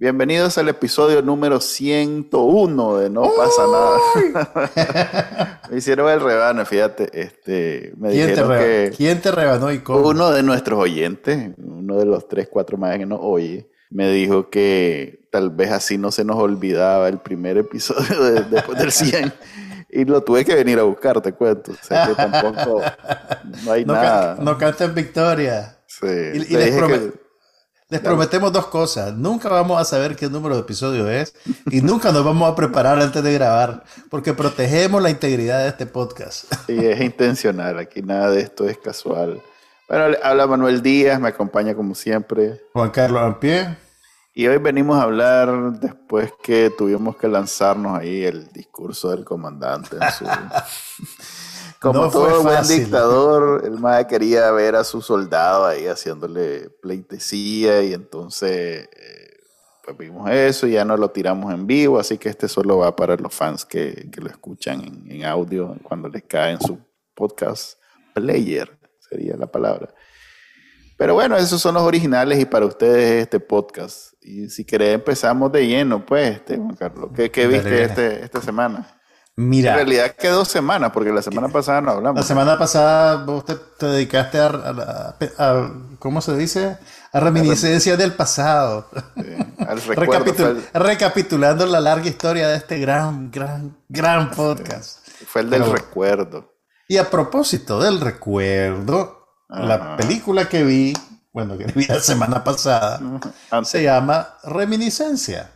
Bienvenidos al episodio número 101 de No pasa nada. me hicieron el rebano, fíjate. Este, me ¿Quién, te dijeron reba- que ¿Quién te rebanó y cómo? uno de nuestros oyentes, uno de los tres, cuatro más que nos oye, me dijo que tal vez así no se nos olvidaba el primer episodio de- después del 100. Y lo tuve que venir a buscar, te cuento. O sea que tampoco no hay no, nada. can- no canten victoria. Sí, y- y le les dije Les prometemos dos cosas. Nunca vamos a saber qué número de episodio es y nunca nos vamos a preparar antes de grabar porque protegemos la integridad de este podcast. Sí, es intencional, aquí nada de esto es casual. Bueno, habla Manuel Díaz, me acompaña como siempre. Juan Carlos Ampie. Y hoy venimos a hablar después que tuvimos que lanzarnos ahí el discurso del comandante. en su- Como No todo buen dictador, el MAE quería ver a su soldado ahí haciéndole pleitesía y entonces eh, pues vimos eso y ya no lo tiramos en vivo, así que este solo va para los fans que, que lo escuchan en, en audio cuando les cae en su podcast player, sería la palabra. Pero bueno, esos son los originales y para ustedes es este podcast. Y si querés empezamos de lleno, pues, este, Juan Carlos. ¿Qué, qué Dale, viste dale. este, esta semana? En Mira, realidad que dos semanas, porque la semana pasada no hablamos. la semana pasada vos te, te dedicaste a, a- a- ¿cómo se dice? A reminiscencias del pasado. Sí, al recuerdo. Recapitul- recapitulando la larga historia de este gran, gran, gran podcast. fue el del Pero- recuerdo. Y a propósito del recuerdo, la película que vi, bueno, que vi la semana pasada, se llama Reminiscencia.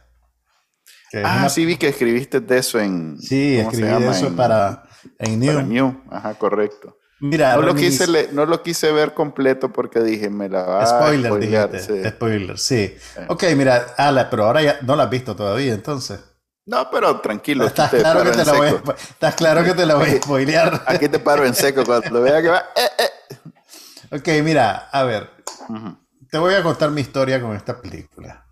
Que ah, una- sí vi que escribiste de eso en... sí, ¿cómo se escribí llama? eso En- para en New. para New. Ajá, correcto. Mira, No lo, quise le- no lo quise ver completo porque dije, me la va a spoiler, dijiste. sí. Spoiler, sí. Ok, mira, ala, pero ahora ya no la has visto todavía, entonces. No, pero tranquilo. Estás te claro, que te la voy a, estás claro que te la voy a spoilear. Aquí te paro en seco cuando vea que va. eh, eh. Ok, mira, a ver, te voy a contar mi historia con esta película.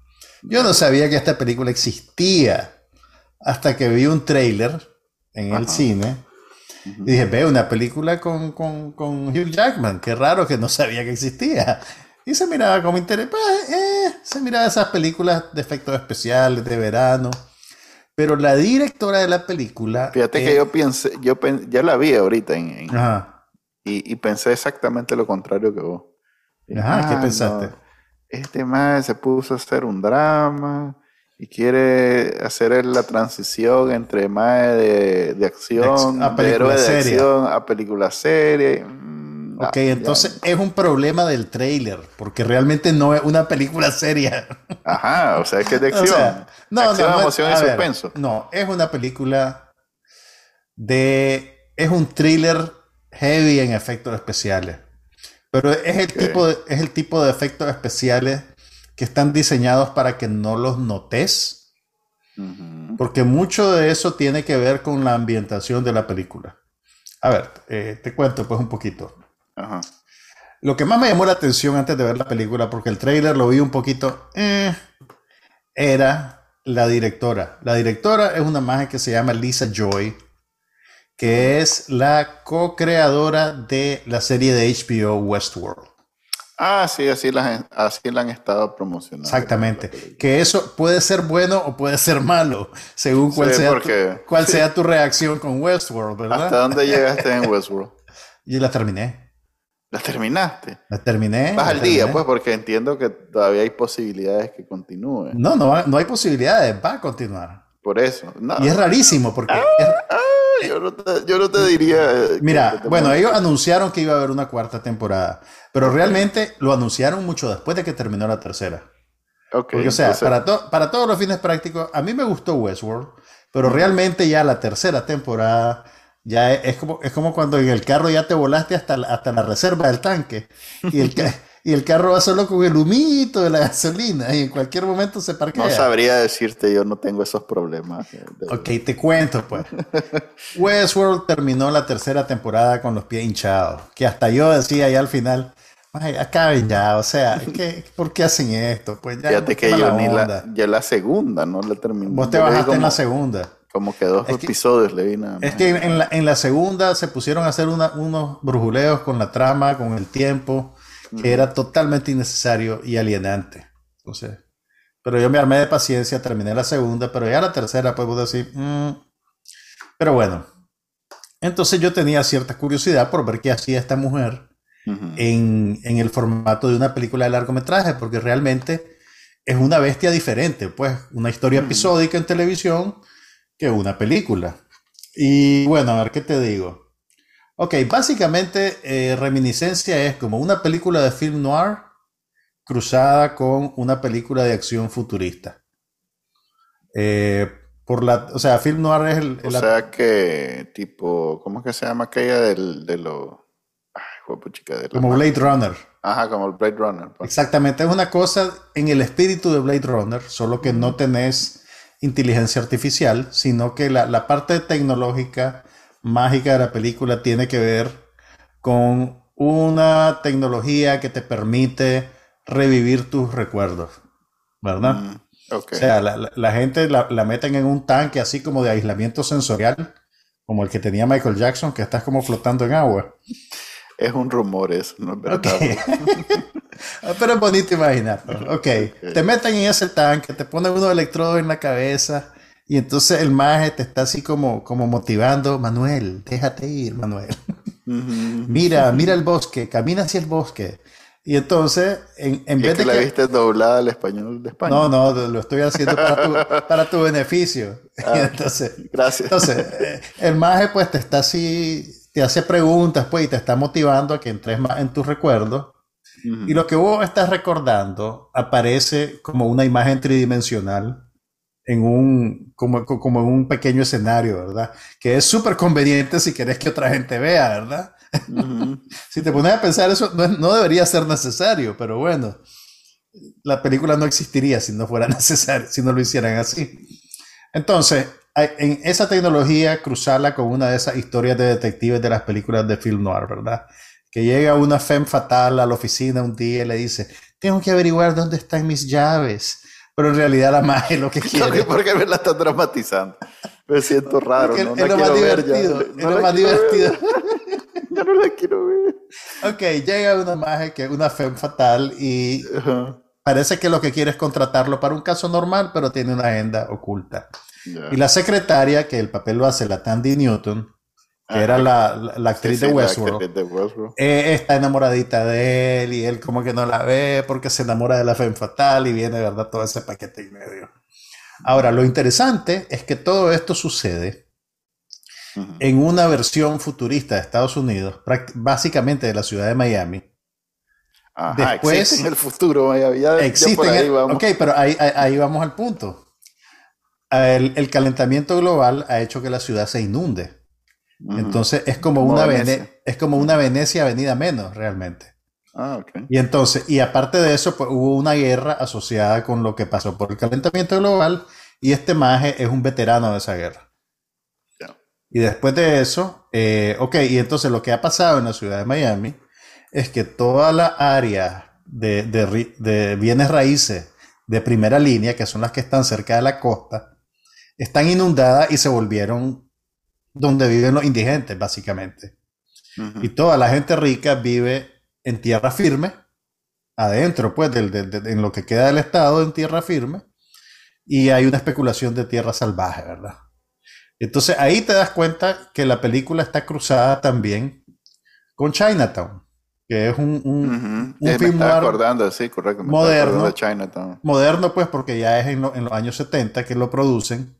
Yo no sabía que esta película existía hasta que vi un trailer en el cine. Y dije, ve una película con, con, con Hugh Jackman, qué raro que no sabía que existía. Y se miraba como interés, pues, eh, se miraba esas películas de efectos especiales, de verano. Pero la directora de la película... Fíjate eh, que yo pensé, yo pen- ya la vi ahorita en, y, y pensé exactamente lo contrario que vos. Dije, Ajá, ¿qué "Ah, pensaste? no, este más se puso a hacer un drama y quiere hacer la transición entre más de, de acción, a de película de seria. acción a película serie. Mm, Ok, ah, ya. entonces es un problema del trailer, porque realmente no es una película seria. Ajá, o sea, es que es de O acción. sea, no, acción, no, no, emoción y a ver, suspenso. no, es una película de. Es un thriller heavy en efectos especiales. Pero es el, tipo de, es el tipo de efectos especiales que están diseñados para que no los notes, porque mucho de eso tiene que ver con la ambientación de la película. A ver, eh, te cuento pues un poquito. Ajá. Lo que más me llamó la atención antes de ver la película, porque el trailer lo vi un poquito, eh, era la directora. La directora es una magia que se llama Lisa Joy, que es la co-creadora de la serie de HBO Westworld. Ah, sí, así la, así la han estado promocionando. Exactamente. Que eso puede ser bueno o puede ser malo, según cuál, Sí, sea, tu, cuál sea tu reacción con Westworld, ¿verdad? ¿Hasta dónde llegaste en Westworld? Y la terminé. ¿La terminaste? La terminé. Vas al día, pues, porque entiendo que todavía hay posibilidades que continúe. No, no, no hay posibilidades, va a continuar. Por eso. No, Y es rarísimo porque... es- Ah, yo, no te, yo no te diría. eh, mira, te bueno, ellos anunciaron que iba a haber una cuarta temporada, pero realmente lo anunciaron mucho después de que terminó la tercera. Ok, Porque, o sea, entonces- para, to- para todos los fines prácticos, a mí me gustó Westworld, pero realmente ya la tercera temporada ya es, es como, es como cuando en el carro ya te volaste hasta, la- hasta la reserva del tanque y el, y el carro va solo con el humito de la gasolina y en cualquier momento se parquea. No sabría decirte, yo no tengo esos problemas. Ok, te cuento pues. Westworld terminó la tercera temporada con los pies hinchados, que hasta yo decía ya al final, Ay, acaben ya, o sea, ¿qué, ¿por qué hacen esto? Pues ya. Fíjate que yo ni la, yo la segunda no la terminé. Vos te bajaste en la segunda. Como que dos episodios le vi nada Es que en la, en la, segunda se pusieron a hacer unos brujuleos con la trama, con el tiempo, que era totalmente innecesario y alienante. Entonces, pero yo me armé de paciencia, terminé la segunda, pero ya la tercera, pues decir, mm". pero bueno. Entonces yo tenía cierta curiosidad por ver qué hacía esta mujer en, en el formato de una película de largometraje, porque realmente es una bestia diferente, pues una historia episódica en televisión que una película. Y bueno, a ver qué te digo. Ok, básicamente eh, Reminiscencia es como una película de film noir cruzada con una película de acción futurista. Eh, por la, o sea, film noir es el... o sea que tipo, ¿cómo es que se llama aquella del, de los... como Blade Runner. Ajá, como el Blade Runner. Pues. Exactamente, es una cosa en el espíritu de Blade Runner, solo que no tenés inteligencia artificial, sino que la, parte tecnológica mágica de la película tiene que ver con una tecnología que te permite revivir tus recuerdos, ¿verdad? Mm, o sea, la, gente la, meten en un tanque así como de aislamiento sensorial, como el que tenía Michael Jackson, que estás como flotando en agua. Es un rumor eso, no es verdad. Ah, pero es bonito imaginar. Ok, te meten en ese tanque, te ponen unos electrodos en la cabeza y entonces el maje te está así como, como motivando, Manuel, déjate ir, Manuel. mira, mira el bosque, camina hacia el bosque. Y entonces, en, en vez de la viste doblada al español de España. No, no, lo estoy haciendo para tu, beneficio. Ah, entonces, gracias. Entonces, eh, el maje pues te está así, te hace preguntas pues y te está motivando a que entres más en tus recuerdos y lo que vos estás recordando aparece como una imagen tridimensional en un, como, como en un pequeño escenario, ¿verdad? Que es súper conveniente si querés que otra gente vea, ¿verdad? si te pones a pensar eso, no, no, debería ser necesario, pero bueno, la película no existiría si no fuera necesario, si no lo hicieran así. Entonces, en esa tecnología, cruzarla con una de esas historias de detectives de las películas de film noir, ¿verdad? que llega una femme fatal a la oficina un día y le dice, tengo que averiguar dónde están mis llaves. Pero en realidad la magia lo que quiere. ¿Por qué me la están dramatizando? Me siento raro. no es lo más divertido. es lo más divertido. ya no la quiero ver. Ok, llega una magia que es una femme fatal y parece que lo que quiere es contratarlo para un caso normal, pero tiene una agenda oculta. Y la secretaria, que el papel lo hace la Tandy Newton, que era la, la, actriz, de Westworld, eh, está enamoradita de él y él como que no la ve porque se enamora de la fe fatal y viene, ¿verdad? Todo ese paquete y medio. Ahora, lo interesante es que todo esto sucede en una versión futurista de Estados Unidos, básicamente de la ciudad de Miami. Ajá, Después, existe en el futuro, ya, existe ahí vamos. Ok, pero ahí, ahí, vamos al punto. El, el calentamiento global ha hecho que la ciudad se inunde. Entonces es como, una Venecia. es como una Venecia venida menos realmente. Ah, okay. Y entonces, y aparte de eso, pues hubo una guerra asociada con lo que pasó por el calentamiento global y este maje es un veterano de esa guerra. Y después de eso, eh, ok, y entonces lo que ha pasado en la ciudad de Miami es que toda la área de, de bienes raíces de primera línea, que son las que están cerca de la costa, están inundadas y se volvieron donde viven los indigentes, básicamente. Y toda la gente rica vive en tierra firme, adentro, pues, en lo que queda del Estado, en tierra firme, y hay una especulación de tierra salvaje, ¿verdad? Entonces ahí te das cuenta que la película está cruzada también con Chinatown, que es un, un, film acordando, sí, correcto, moderno, Chinatown. moderno pues porque ya es en, en, los años 70 que lo producen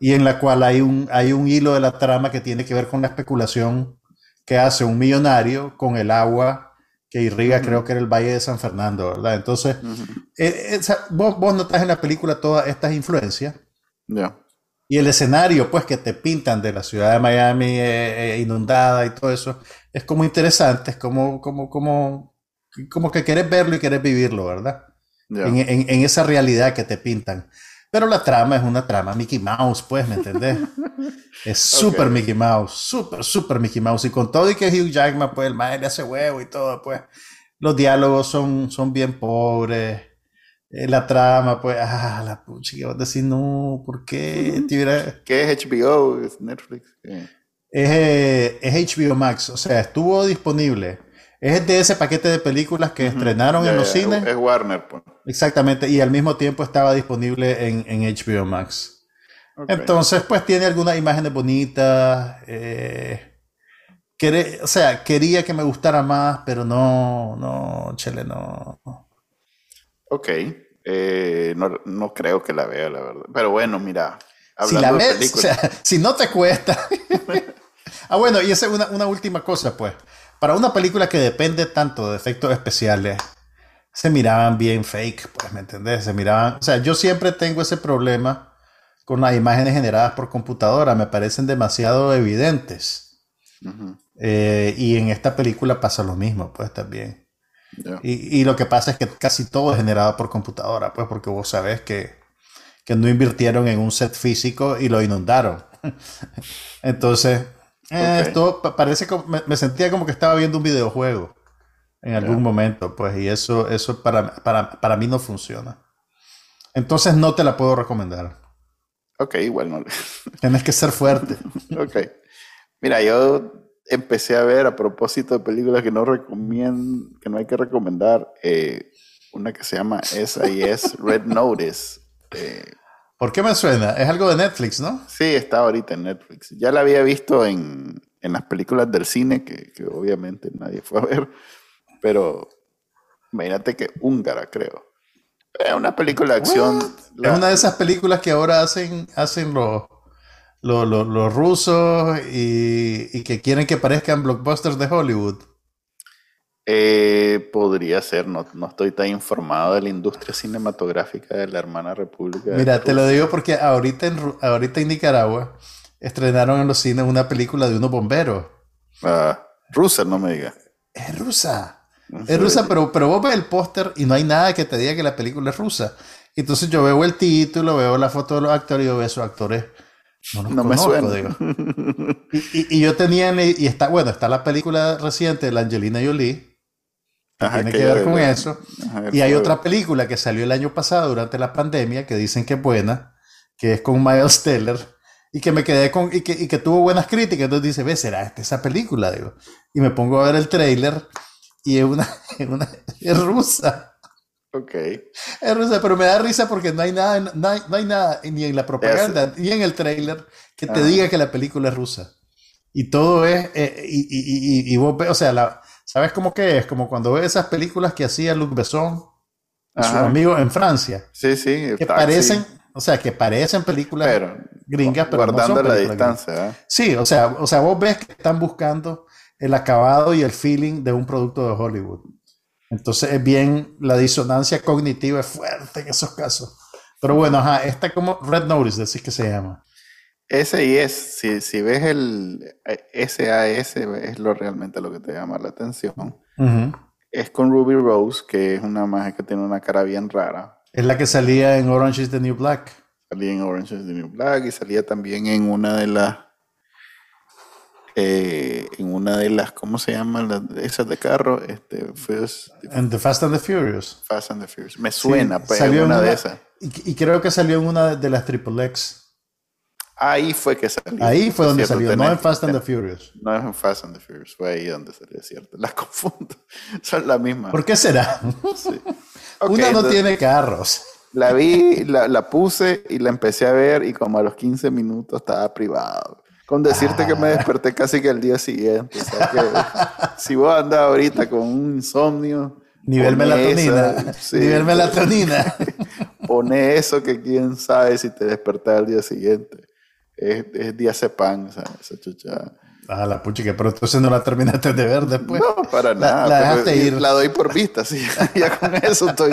y en la cual hay un, hay un hilo de la trama que tiene que ver con la especulación que hace un millonario con el agua que irriga, creo que era el Valle de San Fernando, ¿verdad? Entonces, eh, eh, vos, vos notas en la película todas estas influencias. Y el escenario, pues, que te pintan de la ciudad de Miami eh, inundada y todo eso, es como interesante, es como, como, como, como que querés verlo y querés vivirlo, ¿verdad? En, en, esa realidad que te pintan. Pero la trama es una trama Mickey Mouse, pues, ¿me entendés? es súper Mickey Mouse, súper, súper Mickey Mouse. Y con todo y que Hugh Jackman, pues, el madre le hace huevo y todo, pues, los diálogos son, son bien pobres. Eh, la trama, pues, ah, la pucha, que vas a decir, no, ¿por qué? ¿Qué es HBO? ¿Es Netflix? Es, eh, es HBO Max, o sea, estuvo disponible es de ese paquete de películas que estrenaron en los cines. Es Warner, pues. Exactamente, y al mismo tiempo estaba disponible en, HBO Max. Entonces, pues tiene algunas imágenes bonitas. Eh, o sea, quería que me gustara más, pero no, no, chele, no. Ok, eh, no, creo que la vea, la verdad. Pero bueno, mira. Si la ves, o sea, si no te cuesta. ah, bueno, y esa es una, una última cosa, pues para una película que depende tanto de efectos especiales, se miraban bien fake, pues, ¿me entendés? Se miraban, o sea, yo siempre tengo ese problema con las imágenes generadas por computadora, me parecen demasiado evidentes. Eh, y en esta película pasa lo mismo, pues también. Y, lo que pasa es que casi todo es generado por computadora, pues porque vos sabés que, que no invirtieron en un set físico y lo inundaron. Entonces, eh, esto parece que me, sentía como que estaba viendo un videojuego en algún momento, pues, y eso, eso para, para, mí no funciona. Entonces no te la puedo recomendar. Ok, igual no. Tienes que ser fuerte. ok. Mira, yo empecé a ver a propósito de películas que no recomiendo, que no hay que recomendar, eh, una que se llama SIS Red Notice. Eh, ¿Por qué me suena? Es algo de Netflix, ¿no? Sí, está ahorita en Netflix. Ya la había visto en, las películas del cine, que, obviamente nadie fue a ver, pero imagínate que húngara, creo. Es una película de acción. Es una de esas películas que ahora hacen, hacen los, los, rusos y, y, que quieren que parezcan blockbusters de Hollywood. Eh, podría ser, no, no, estoy tan informado de la industria cinematográfica de la hermana república. Mira, te lo digo porque ahorita en, ahorita en Nicaragua estrenaron en los cines una película de unos bomberos. Ah, rusa, no me digas. Es rusa. es rusa, pero, pero vos ves el póster y no hay nada que te diga que la película es rusa. Entonces yo veo el título, veo la foto de los actores y yo veo esos actores. No, me suena. Digo. Y, y, yo tenía, y está, bueno, está la película reciente de la Angelina Jolie, tiene que, ver con eso. y hay otra película que salió el año pasado durante la pandemia que dicen que es buena, que es con Miles Teller y que me quedé con y que, y que tuvo buenas críticas. Entonces dice, ve, será esta esa película, digo. Y me pongo a ver el trailer y es una, es una es rusa. Ok. Es rusa, pero me da risa porque no hay nada, no hay, no hay nada ni en la propaganda ni en el trailer que te diga que la película es rusa. Y todo es, eh, y, y, y, y, vos o sea, la, ¿Sabes cómo que es? Como cuando ves esas películas que hacía Luc Besson a sus amigos en Francia. Sí, sí. Que parecen, o sea, que parecen películas gringas, pero guardando no son la distancia. ¿eh? Sí, o sea, o sea, vos ves que están buscando el acabado y el feeling de un producto de Hollywood. Entonces es bien, la disonancia cognitiva es fuerte en esos casos. Pero bueno, ajá, esta como Red Notice, así que se llama. SIS, si, si ves el SAS, eh, es lo realmente lo que te llama la atención. Es con Ruby Rose, que es una magia que tiene una cara bien rara. Es la que salía en Orange is the New Black. Salía en Orange is the New Black y salía también en una de las. Eh, en una de las, ¿cómo se llaman? esas de carro. Este, en The Fast and the Furious. Fast and the Furious. Me suena, pues, salió una, de esas. Y, y, creo que salió en una de las Triple X. Ahí fue que salió. Ahí fue donde salió, no en Fast and the Furious. No es en Fast and the Furious, fue ahí donde salió, cierto. Las confundo. Son la misma. ¿Por qué será? Sí. Una no tiene carros. La vi, la, la, puse y la empecé a ver y como a los 15 minutos estaba privado. Con decirte que me ah. desperté casi que el día siguiente. O sea que si vos andás ahorita con un insomnio. Nivel melatonina. Nivel melatonina. Pone eso que quién sabe si te despertás al día siguiente es, es diazepam, esa, esa chucha. Ah, la puchica, pero entonces no la terminaste de ver después. No, para nada. La, ir. la doy por vista, sí. ya con eso estoy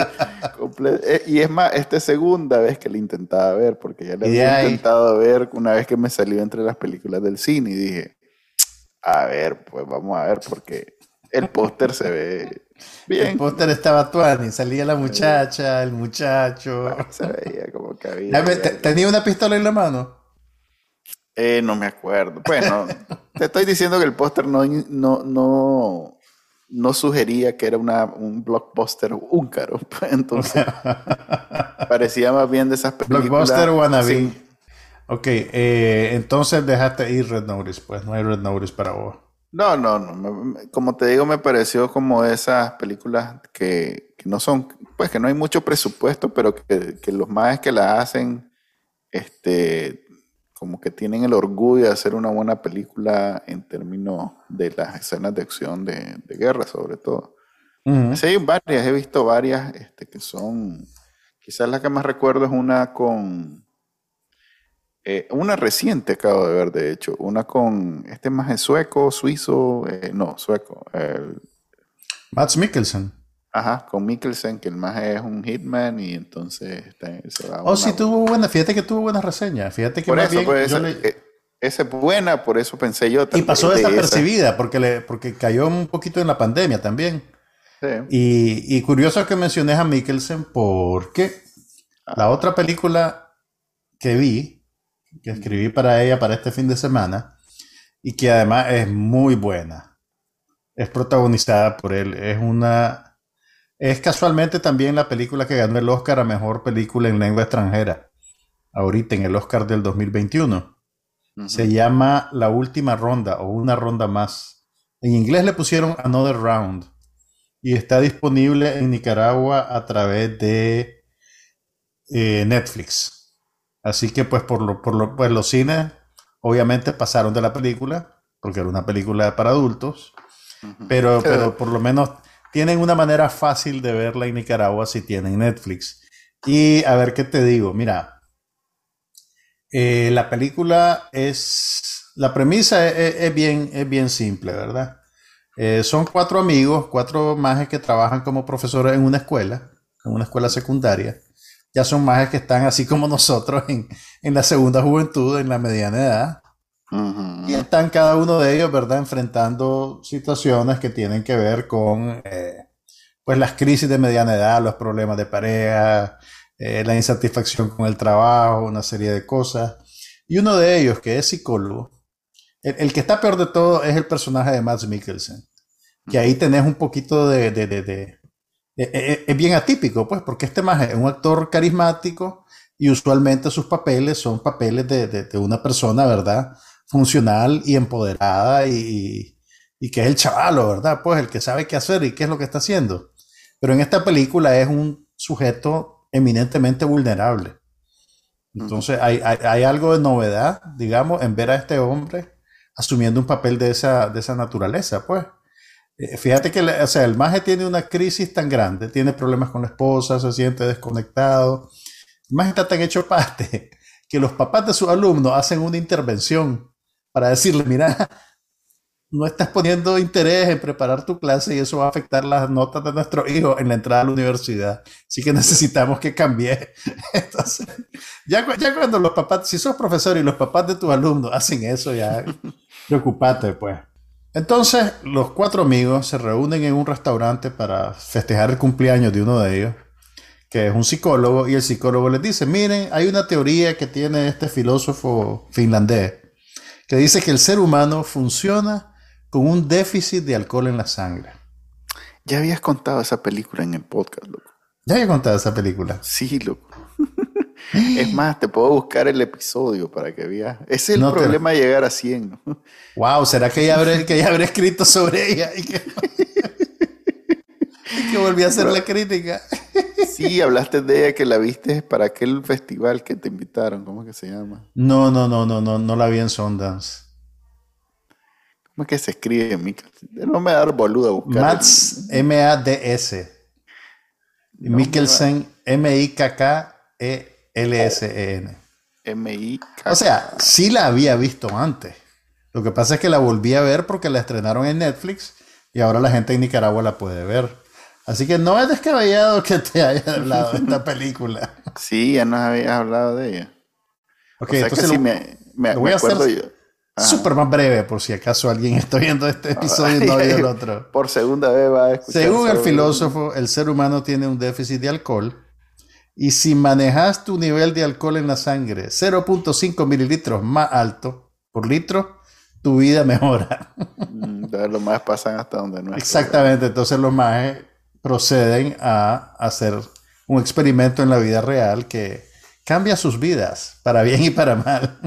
completo. Eh, y es más, esta es segunda vez que la intentaba ver, porque ya la había intentado ver una vez que me salió entre las películas del cine y dije, a ver, pues vamos a ver, porque el póster se ve, Bien. El póster estaba y salía la muchacha, el muchacho. Se veía como que había. ¿Tenía una pistola en la mano? Eh, no me acuerdo. Bueno, te estoy diciendo que el póster no, no, no, no sugería que era una, un blockbuster húngaro. Entonces, parecía más bien de esas películas. Blockbuster wannabe. Ok, eh, entonces dejaste ir Red Notice, pues no hay Red Notice para vos. No, no, no. Como te digo, me pareció como esas películas que, no son, pues que no hay mucho presupuesto, pero que, que los más que la hacen, este, como que tienen el orgullo de hacer una buena película en términos de las escenas de acción de, guerra, sobre todo. Sí, hay varias, he visto varias este, que son, quizás la que más recuerdo es una con, eh, una reciente acabo de ver, de hecho, una con este más sueco, suizo, eh, no, sueco. El, Mats Mikkelsen. Ajá, con Mikkelsen, que el más es un hitman y entonces se va Oh, sí, tuvo buena, fíjate que tuvo buenas reseñas, fíjate que por eso, pues, eh, esa, es buena, por eso pensé yo también. Y pasó desapercibida, porque, le, porque cayó un poquito en la pandemia también. Sí. Y, y curioso que menciones a Mikkelsen porque la otra película que vi, que escribí para ella para este fin de semana, y que además es muy buena, es protagonizada por él, es una es casualmente también la película que ganó el Oscar a Mejor Película en Lengua Extranjera, ahorita en el Oscar del 2021. Se llama La Última Ronda o Una Ronda Más. En inglés le pusieron Another Round y está disponible en Nicaragua a través de eh, Netflix. Así que pues por, lo, por lo, pues los cines obviamente pasaron de la película, porque era una película para adultos, pero, pero por lo menos tienen una manera fácil de verla en Nicaragua si tienen Netflix. Y a ver qué te digo, mira, eh, la película es, la premisa es, bien, es bien simple, ¿verdad? Eh, son cuatro amigos, cuatro majes que trabajan como profesores en una escuela, en una escuela secundaria. Ya son majes que están así como nosotros en, en la segunda juventud, en la mediana edad. Y están cada uno de ellos, ¿verdad?, enfrentando situaciones que tienen que ver con eh, pues las crisis de mediana edad, los problemas de pareja, eh, la insatisfacción con el trabajo, una serie de cosas. Y uno de ellos, que es psicólogo, el, que está peor de todo es el personaje de Max Mikkelsen, que ahí tenés un poquito de... de, de, de es bien atípico, pues, porque este más es un actor carismático y usualmente sus papeles son papeles de, una persona, ¿verdad? Funcional y empoderada y, que es el chavalo, ¿verdad? Pues el que sabe qué hacer y qué es lo que está haciendo. Pero en esta película es un sujeto eminentemente vulnerable. Entonces hay, algo de novedad, digamos, en ver a este hombre asumiendo un papel de esa, de esa naturaleza, pues. Eh, fíjate que o sea, el maje tiene una crisis tan grande, tiene problemas con la esposa, se siente desconectado. El maje está tan hecho parte que los papás de sus alumnos hacen una intervención para decirle, mira, no estás poniendo interés en preparar tu clase y eso va a afectar las notas de nuestro hijo en la entrada a la universidad. Así que necesitamos que cambie. Entonces, ya, ya cuando los papás, si sos profesor y los papás de tus alumnos hacen eso, ya preocupate pues. Entonces, los cuatro amigos se reúnen en un restaurante para festejar el cumpleaños de uno de ellos, que es un psicólogo, y el psicólogo les dice, miren, hay una teoría que tiene este filósofo finlandés que dice que el ser humano funciona con un déficit de alcohol en la sangre. Ya habías contado esa película en el podcast, loco. Ya había contado esa película. Sí, loco. es más, te puedo buscar el episodio para que veas. Ese es el problema de llegar a 100. Wow, ¿será que ya habré, que ya habré escrito sobre ella? Y que, y que volví a hacer la crítica. Sí, hablaste de ella que la viste para aquel festival que te invitaron. ¿Cómo que se llama? No, no, no, no, no, no la vi en Sundance. ¿Cómo es que se escribe, No me dar boludo a buscar. Mats, M-A-D-S. Mikkelsen, M-I-K-K-E-L-S-E-N. M-I-K. O sea, sí la había visto antes. Lo que pasa es que la volví a ver porque la estrenaron en Netflix y ahora la gente en Nicaragua la puede ver. Así que no es descabellado que te haya hablado de esta película. Sí, ya nos habías hablado de ella. Ok, entonces sí me, me, voy a hacer. Súper más breve, por si acaso alguien está viendo este episodio y no vio el otro. Por segunda vez va a escuchar. Según el sobre- filósofo, el ser humano tiene un déficit de alcohol y si manejas tu nivel de alcohol en la sangre 0.5 mililitros más alto por litro, tu vida mejora. Mm, entonces los más pasan hasta donde no es. Exactamente, entonces los mages proceden a hacer un experimento en la vida real que cambia sus vidas, para bien y para mal.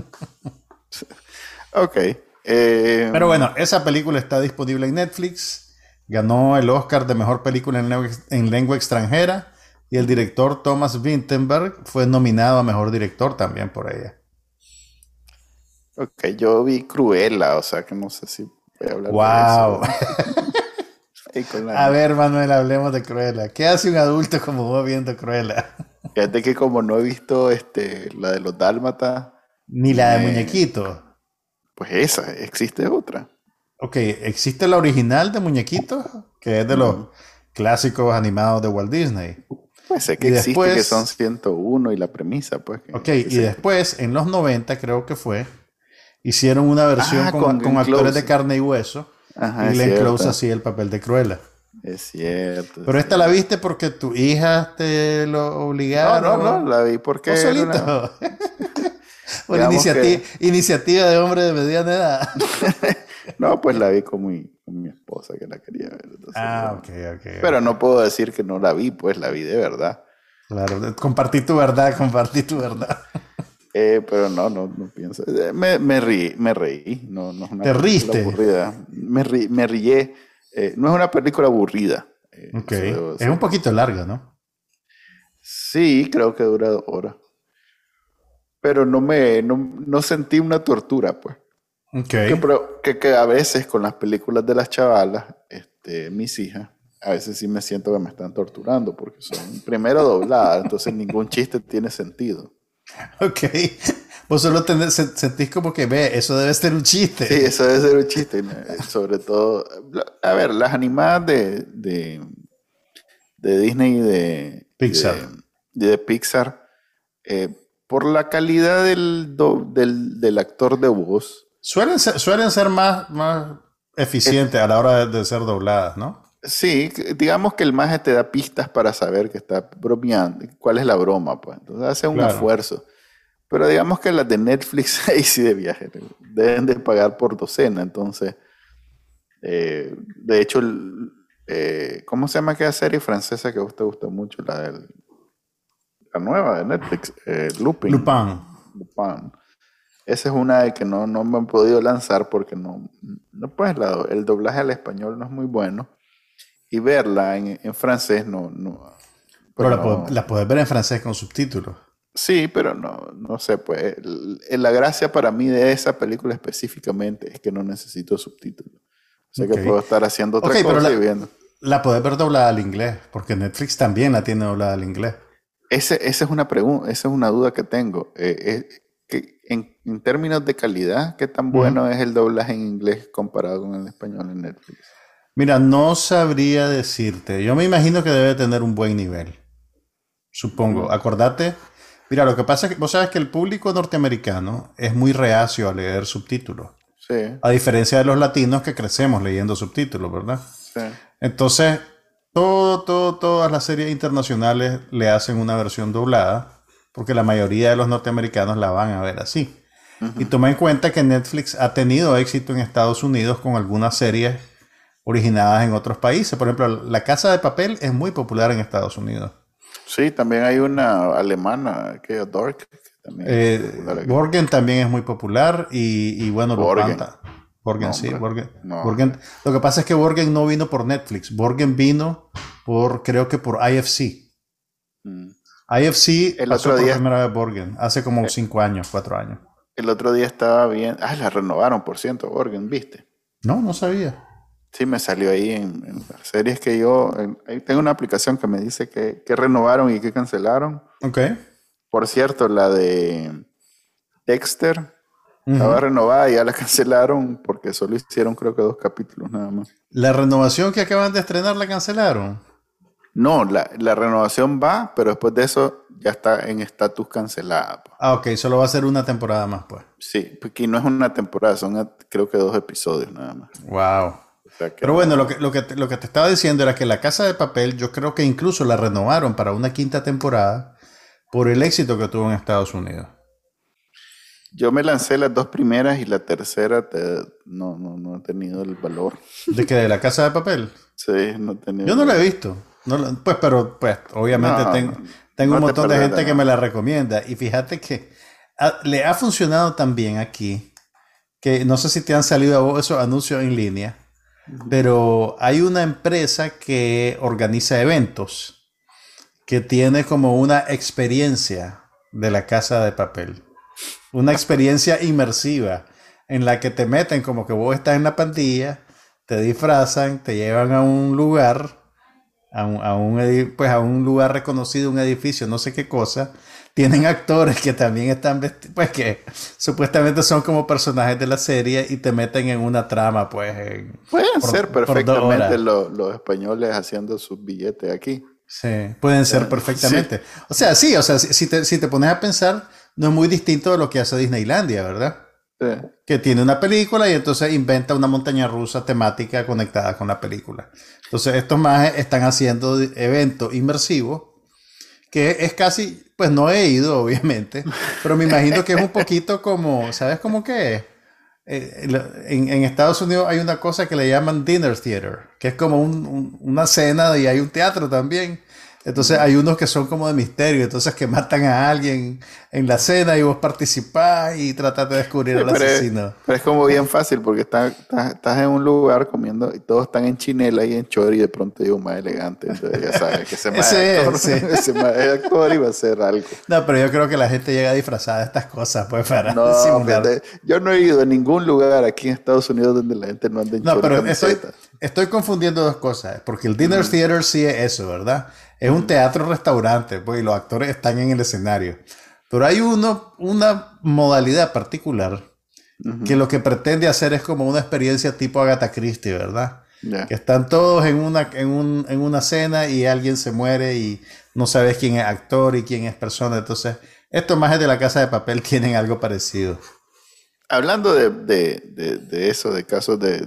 Ok. eh, Pero bueno, esa película está disponible en Netflix, ganó el Oscar de Mejor Película en lengua, en lengua extranjera y el director Thomas Vinterberg fue nominado a Mejor Director también por ella. ok, yo vi Cruella, o sea que no sé si voy a hablar ¡Wow! de eso. A ver, Manuel, hablemos de Cruella. ¿Qué hace un adulto como vos viendo Cruella? Fíjate que como no he visto este, la de los dálmatas, Ni la de Eh. Muñequito. pues esa, existe otra. Ok, existe la original de Muñequito, que es de los clásicos animados de Walt Disney. Pues sé que Y existe después- que son 101 y la premisa, pues. que- Ok, que y después, en los 90 creo que fue, hicieron una versión Ah, con, con con Glenn actores de carne y hueso. Ajá, y Glenn cierto. Close hacía el papel de Cruella. Es cierto. Pero es esta la viste porque tu hija te lo No, obligaron. no, no, la vi porque. ¿Vos era solito? una- Por Digamos iniciativa, iniciativa de hombre de mediana edad. No, pues la vi con mi, con mi esposa que la quería ver. entonces, ah, ok, ok. Pero no puedo decir que no la vi, pues la vi de verdad. Claro, compartí tu verdad, compartí tu verdad. Eh, pero no, no, no pienso. Eh, Me, me reí, me reí. No, no es una ¿Te película riste? aburrida. Me, ri- me rié. Eh, no es una película aburrida. Eh, Ok, eso debo es un poquito larga, ¿no? Sí, creo que dura dos horas. Pero no me, no, no sentí una tortura, pues. Ok. Que, pero- que, que a veces con las películas de las chavalas, este, mis hijas, a veces sí me siento que me están torturando porque son primero dobladas, entonces ningún chiste tiene sentido. Ok. Vos solo tenés- se- sentís como que ve, eso debe ser un chiste. Sí, eso debe ser un chiste. Eh, Sobre todo, a ver, las animadas de, de, de Disney y de Pixar. de, de Pixar, eh, por la calidad del, do- del, del actor de voz, Suelen ser, suelen ser más, más eficientes a la hora de ser dobladas, ¿no? Sí, digamos que el maje te da pistas para saber que está bromeando, cuál es la broma, pues. Entonces hace un Claro. esfuerzo. Pero digamos que las de Netflix, ahí sí de viaje, deben de pagar por docena. Entonces, eh, de hecho, eh, ¿cómo se llama aquella serie francesa que a usted gusta mucho? La, del- la nueva de Netflix, eh, Lupin. Lupin. Lupin. Esa es una de que no, no me han podido lanzar porque no, no pues la- el doblaje al español no es muy bueno. Y verla en, en francés no... no Pero la, no- po- la podés ver en francés con subtítulos. Sí, pero no, no sé, pues la gracia para mí de esa película específicamente es que no necesito subtítulos. O sea que puedo estar haciendo otra Ok, pero cosa la- y viendo. La podés ver doblada al inglés, porque Netflix también la tiene doblada al inglés. Ese, esa es una pregunta, esa es una duda que tengo. Eh, eh, que en, en términos de calidad, ¿qué tan bueno es el doblaje en inglés comparado con el español en Netflix? Mira, no sabría decirte. Yo me imagino que debe tener un buen nivel. Supongo. Acordate. Mira, lo que pasa es que vos sabes que el público norteamericano es muy reacio a leer subtítulos. Sí, A diferencia de los latinos que crecemos leyendo subtítulos, ¿verdad? sí. Entonces, todo, todo, todas las series internacionales le hacen una versión doblada, porque la mayoría de los norteamericanos la van a ver así. Y toma en cuenta que Netflix ha tenido éxito en Estados Unidos con algunas series originadas en otros países. Por ejemplo, La Casa de Papel es muy popular en Estados Unidos. Sí, también hay una alemana que es también es Eh. Borgen también es muy popular y, y bueno, Lupin Borgen. ta- Borgen, No, sí. Borgen. No. Borgen- Lo que pasa es que Borgen no vino por Netflix, Borgen vino por, creo que por IFC. Mm. IFC El pasó otro por día- primera vez Borgen, hace como cinco años, cuatro años. El otro día estaba bien. Ah, la renovaron, por ciento, Borgen, ¿viste? No, no sabía. Sí, me salió ahí en, en las series que yo. en- ahí tengo una aplicación que me dice que, que renovaron y que cancelaron. Ok. Por cierto, la de Dexter estaba renovada y ya la cancelaron porque solo hicieron, creo que dos capítulos nada más. La renovación que acaban de estrenar la cancelaron. No, la, la renovación va, pero después de eso ya está en estatus cancelada. pues. Ah, ok, solo va a ser una temporada más, pues. Sí, porque no es una temporada, son eh, creo que dos episodios nada más. Wow. Sea Pero bueno, lo que, lo, que, te- lo que te estaba diciendo era que La Casa de Papel, yo creo que incluso la renovaron para una quinta temporada por el éxito que tuvo en Estados Unidos. Yo me lancé las dos primeras y la tercera te- no, no, no he tenido el valor. ¿De que de La Casa de Papel? Sí, no he tenido. Yo no la he visto. No la- pues, pero, pues, obviamente No, tengo, no, un te montón de gente que me la recomienda. Y fíjate que le ha funcionado también aquí, que no sé si te han salido a vos esos anuncios en línea, pero hay una empresa que organiza eventos, que tiene como una experiencia de la casa de papel. Una experiencia inmersiva en la que te meten como que vos estás en la pandilla, te disfrazan, te llevan a un lugar, a un, a un edi- pues a un lugar reconocido, un edificio, no sé qué cosa. Tienen actores que también están vestidos, pues que supuestamente son como personajes de la serie y te meten en una trama, pues. en- Pueden por- ser perfectamente los, españoles haciendo sus billetes aquí. Sí, pueden ser perfectamente. O sea, sí, o sea, si, si te, si te pones a pensar, no es muy distinto de lo que hace Disneylandia, ¿verdad? Sí. que tiene una película y entonces inventa una montaña rusa temática conectada con la película. Entonces estos más están haciendo eventos inmersivos que es casi, pues no he ido obviamente, pero me imagino que es un poquito como, ¿sabes cómo que es? Eh, en Estados Unidos hay una cosa que le llaman dinner theater, que es como un- un- una cena y hay un teatro también. Entonces hay unos que son como de misterio, entonces que matan a alguien en la cena y vos participás y tratás de descubrir al Pero es, asesino. pero es como bien fácil porque estás, estás, estás en un lugar comiendo y todos están en chinela y en chor y de pronto llega un más elegante. Entonces ya sabes que ese más es es, actor, sí. ese más es actor a hacer algo. No, pero yo creo que la gente llega disfrazada de estas cosas, pues, para No, simular. yo no he ido a ningún lugar aquí en Estados Unidos donde la gente no anda en No, pero estoy, estoy confundiendo dos cosas, porque el Dinner Theater sí es eso, ¿verdad? Es un teatro-restaurante, pues, y los actores están en el escenario. Pero hay uno, una modalidad particular que lo que pretende hacer es como una experiencia tipo Agatha Christie, ¿verdad? Ya. Que están todos en una, en, un- en una cena y alguien se muere y no sabes quién es actor y quién es persona. Entonces, estos más de la casa de papel tienen algo parecido. Hablando de, de, de, de eso, de casos de,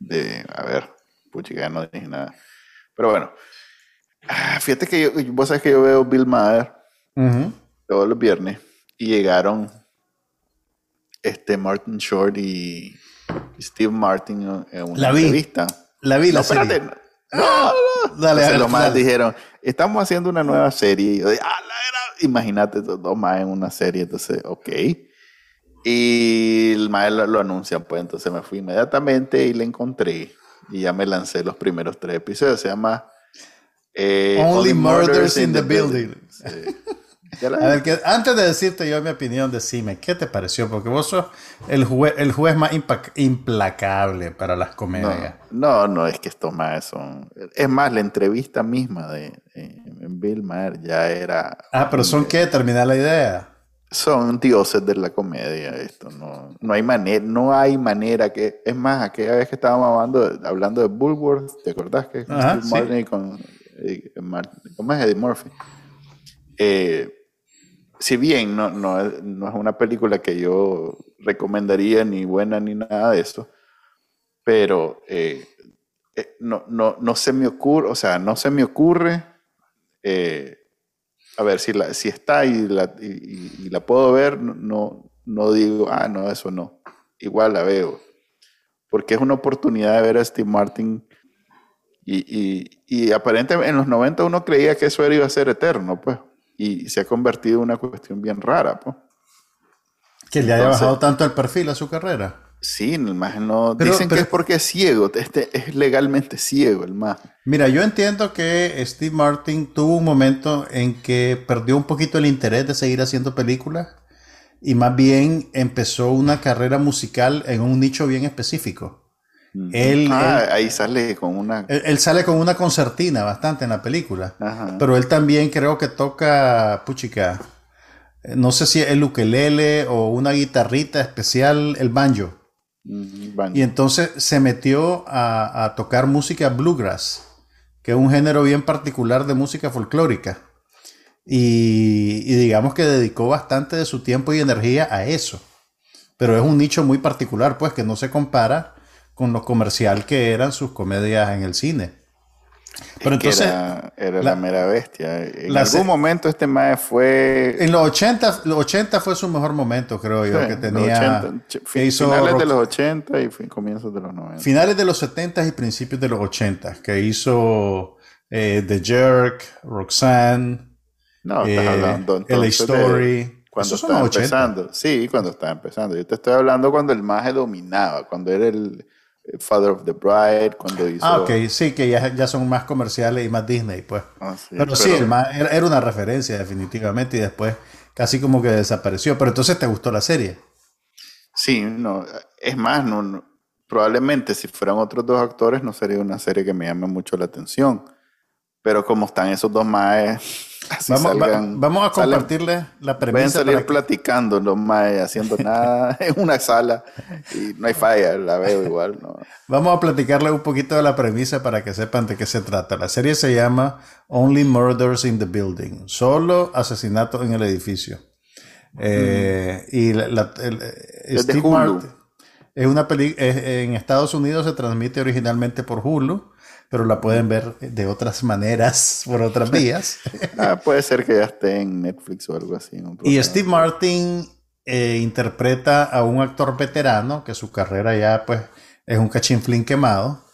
de, a ver, puchica, ya no dije nada. Pero bueno, ah, fíjate que yo, vos sabes que yo veo Bill Maher Ujú. todos los viernes y llegaron este Martin Short y Steve Martin en una La vi. entrevista. La vi, la No, espérate, no, no, no. Dale, Entonces dale, los más dijeron, estamos haciendo una nueva serie. Y yo dije, ah, la. Imagínate, dos más en una serie. Entonces, ok. Y el maestro lo, lo anuncian, pues entonces me fui inmediatamente y le encontré. Y ya me lancé los primeros tres episodios. Se llama eh, Only Murders in the Building. Sí. A ver, que, antes de decirte yo mi opinión, decime, ¿qué te pareció? Porque vos sos el, jue- el juez más implacable para las comedias. No, no, es que estos más son. Es más, la entrevista misma de eh, Bill Maher ya era. Ah, pero son qué, terminar la idea. Son dioses de la comedia. Esto no, no hay manera, no hay manera que. Es más, aquella vez que estábamos hablando, hablando de Bullworth, ¿te acordás que con Ajá, sí. Con eh, ¿cómo es Eddie Murphy? Eh, si bien no, no, es, no es una película que yo recomendaría ni buena ni nada de eso, pero eh, eh, no, no, no se me ocurre, o sea, no se me ocurre, eh, a ver, si, la, si está y la, y, y- la puedo ver, no- no, digo, ah, no, eso no, igual la veo, porque es una oportunidad de ver a Steve Martin y, y, y aparentemente en los 90 uno creía que eso iba a ser eterno, pues, y se ha convertido en una cuestión bien rara, pues. Que le haya Entonces- bajado tanto el perfil a su carrera. Sí, el más no. Pero- dicen pero- que es porque es ciego, este es legalmente ciego el más. Mira, yo entiendo que Steve Martin tuvo un momento en que perdió un poquito el interés de seguir haciendo películas y más bien empezó una carrera musical en un nicho bien específico. Él, ah, él- ahí sale con una. él- él sale con una concertina bastante en la película, Ajá. pero él también creo que toca, puchica, eh, no sé si el ukelele o una guitarrita especial, el banjo. Mm, Y entonces se metió a, a tocar música bluegrass, que es un género bien particular de música folclórica. y, y digamos que dedicó bastante de su tiempo y energía a eso. Pero es un nicho muy particular, pues que no se compara con lo comercial que eran sus comedias en el cine. Pero entonces. Era, la, mera bestia. En algún momento este mae fue. En los 80, los 80 fue su mejor momento, creo yo. que tenía. 80, finales de los 80 y comienzos de los 90. Finales de los 70 y principios de los 80. Que hizo eh, The Jerk, Roxanne. No, estás eh, hablando. LA Story. cuando estaba empezando. Sí, cuando estaba empezando. Yo te estoy hablando cuando el maje dominaba. Cuando era el Father of the Bride, cuando hizo... Ah, ok, sí, que ya, ya son más comerciales y más Disney, pues. Ah, pero, sí, el era, una referencia definitivamente y después casi como que desapareció. Pero entonces te gustó la serie. Sí, no, es más, no, probablemente si fueran otros dos actores no sería una serie que me llame mucho la atención. Pero como están esos dos más vamos, a compartirle la premisa. Pueden salir platicando los más haciendo nada en una sala y no hay falla, la veo igual. ¿no? Vamos a platicarle un poquito de la premisa para que sepan de qué se trata. La serie se llama Only Murders in the Building, solo asesinatos en el edificio. Eh, y la, Steve Martin es una película en Estados Unidos se transmite originalmente por Hulu pero la pueden ver de otras maneras, por otras vías. ah, puede ser que ya esté en Netflix o algo así. Y Steve Martin eh, interpreta a un actor veterano que su carrera ya pues es un cachinflín quemado.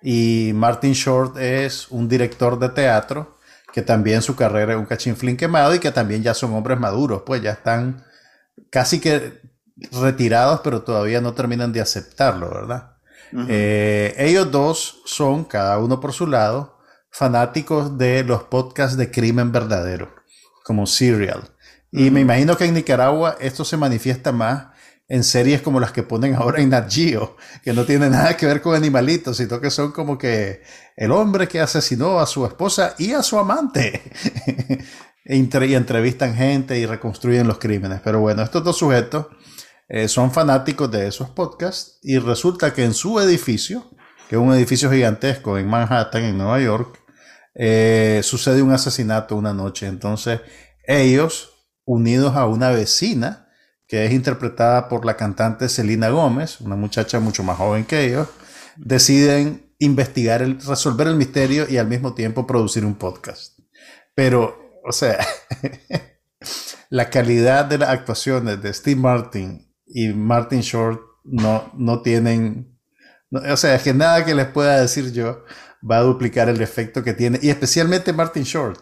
Y Martin Short es un director de teatro que también su carrera es un cachinflín quemado y que también ya son hombres maduros, pues ya están casi que retirados, pero todavía no terminan de aceptarlo, ¿verdad? Eh, ellos dos son, cada uno por su lado, fanáticos de los podcasts de crimen verdadero, como Serial. Y me imagino que en Nicaragua esto se manifiesta más en series como las que ponen ahora en Nat Geo, que no tienen nada que ver con animalitos, sino que son como que el hombre que asesinó a su esposa y a su amante. y entrevistan gente y reconstruyen los crímenes. Pero bueno, estos dos sujetos eh, son fanáticos de esos podcasts y resulta que en su edificio, que es un edificio gigantesco en Manhattan, en Nueva York, eh, sucede un asesinato una noche. Entonces ellos, unidos a una vecina, que es interpretada por la cantante Selena Gómez, una muchacha mucho más joven que ellos, deciden investigar, el, resolver el misterio y al mismo tiempo producir un podcast. Pero, o sea, la calidad de las actuaciones de Steve Martin y Martin Short no, no tienen, o sea, es que nada que les pueda decir yo va a duplicar el efecto que tiene, y especialmente Martin Short.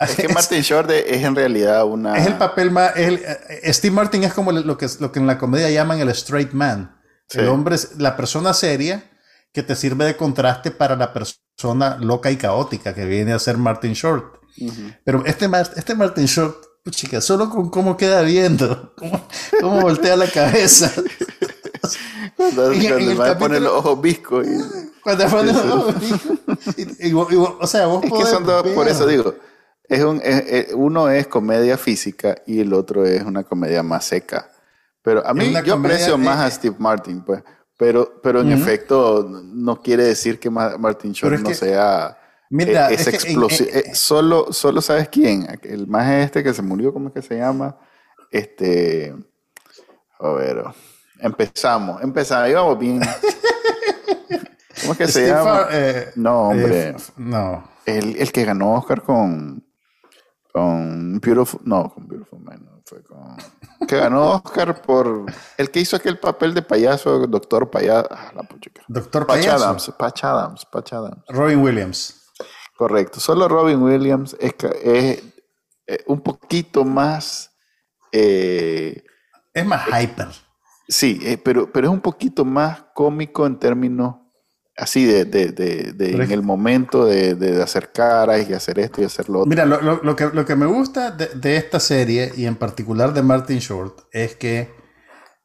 Es que Martin Short es en realidad una... Es el papel más... Eh, Steve Martin es como lo que, lo que en la comedia llaman el straight man. El hombre es la persona seria que te sirve de contraste para la persona loca y caótica que viene a ser Martin Short. Pero este, este Martin Short chica, solo con cómo queda viendo, cómo, voltea la cabeza. cuando, cuando pone los ojos viscos. Cuando pone los ojos viscos. o sea, vos es que son dos, por eso digo, es un, uno es comedia física y el otro es una comedia más seca. Pero a mí yo aprecio más a Steve Martin, pues. Pero, pero en efecto, no quiere decir que Martin Short no sea Mira, es, explosivo. Eh, solo, solo sabes quién, el más este que se murió, ¿cómo es que se llama? Este, a ver, empezamos, empezamos, íbamos bien. ¿Cómo es que se llama? Eh, no, hombre. Eh, no. El, el, que ganó Oscar con, con Beautiful, no, con Beautiful Man, no, fue con, que ganó Oscar por el que hizo aquel papel de payaso, doctor payaso, ah, la Doctor payaso. Adams, Patch Adams, Patch Adams. Robin Williams. Correcto. Solo Robin Williams es, es eh, un poquito más. Eh, es más hyper. Sí, eh, pero, pero es un poquito más cómico en términos así de, de, de, en el momento de, hacer caras y hacer esto y hacer lo otro. Mira, lo, lo, que, lo que me gusta de, esta serie y en particular de Martin Short es que,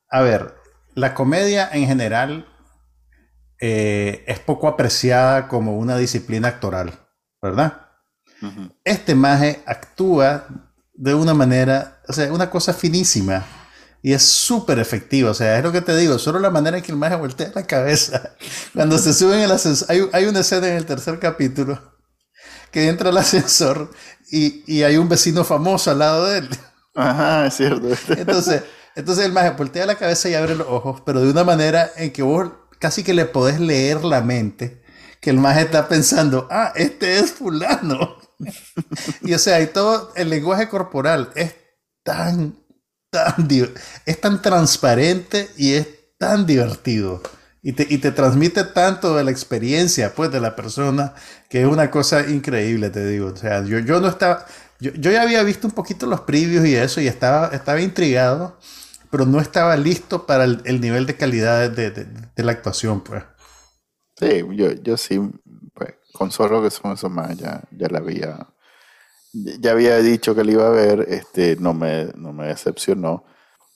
a ver, la comedia en general es poco apreciada como una disciplina actoral. ¿Verdad? Este maje actúa de una manera, o sea, una cosa finísima. Y es súper efectivo, o sea, es lo que te digo, solo la manera en que el maje voltea la cabeza. Cuando se suben el ascensor, hay, hay una escena en el tercer capítulo que entra al ascensor y, y hay un vecino famoso al lado de él. Ajá, es cierto. Entonces, entonces el maje voltea la cabeza y abre los ojos, pero de una manera en que vos casi que le podés leer la mente, que el maje está pensando, ah, este es fulano. y o sea, y todo el lenguaje corporal es tan, tan, es tan transparente y es tan divertido. Y te, y te transmite tanto de la experiencia, pues, de la persona, que es una cosa increíble, te digo. O sea, yo, yo no estaba, yo, yo ya había visto un poquito los previews y eso, y estaba, estaba intrigado, pero no estaba listo para el, el nivel de calidad de, de- de la actuación, pues. Sí, yo, yo sí, pues, con solo que son esos más, ya, ya la había, ya había dicho que la iba a ver, este, no me, no me decepcionó.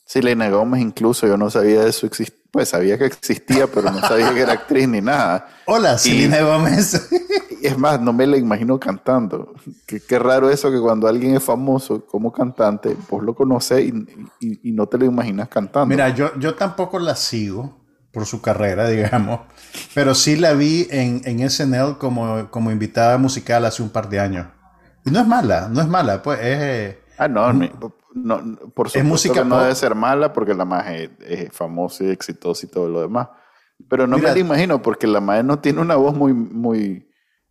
Selena Gómez incluso, yo no sabía de su existencia, pues sabía que existía, pero no sabía que era actriz ni nada. Hola, Selena Gómez. Es más, no me la imagino cantando. Qué, qué raro eso que cuando alguien es famoso como cantante, vos lo conoces y, y- y no te lo imaginas cantando. Mira, yo, yo tampoco la sigo por su carrera, digamos, pero sí la vi en, en SNL como, como invitada musical hace un par de años. Y no es mala, no es mala, pues es... eh, Ah, no, no, no, por supuesto música que no pop. debe ser mala porque la más es, es famosa y exitosa y todo lo demás. Pero no Mira- me la imagino porque la madre no tiene una voz muy, muy,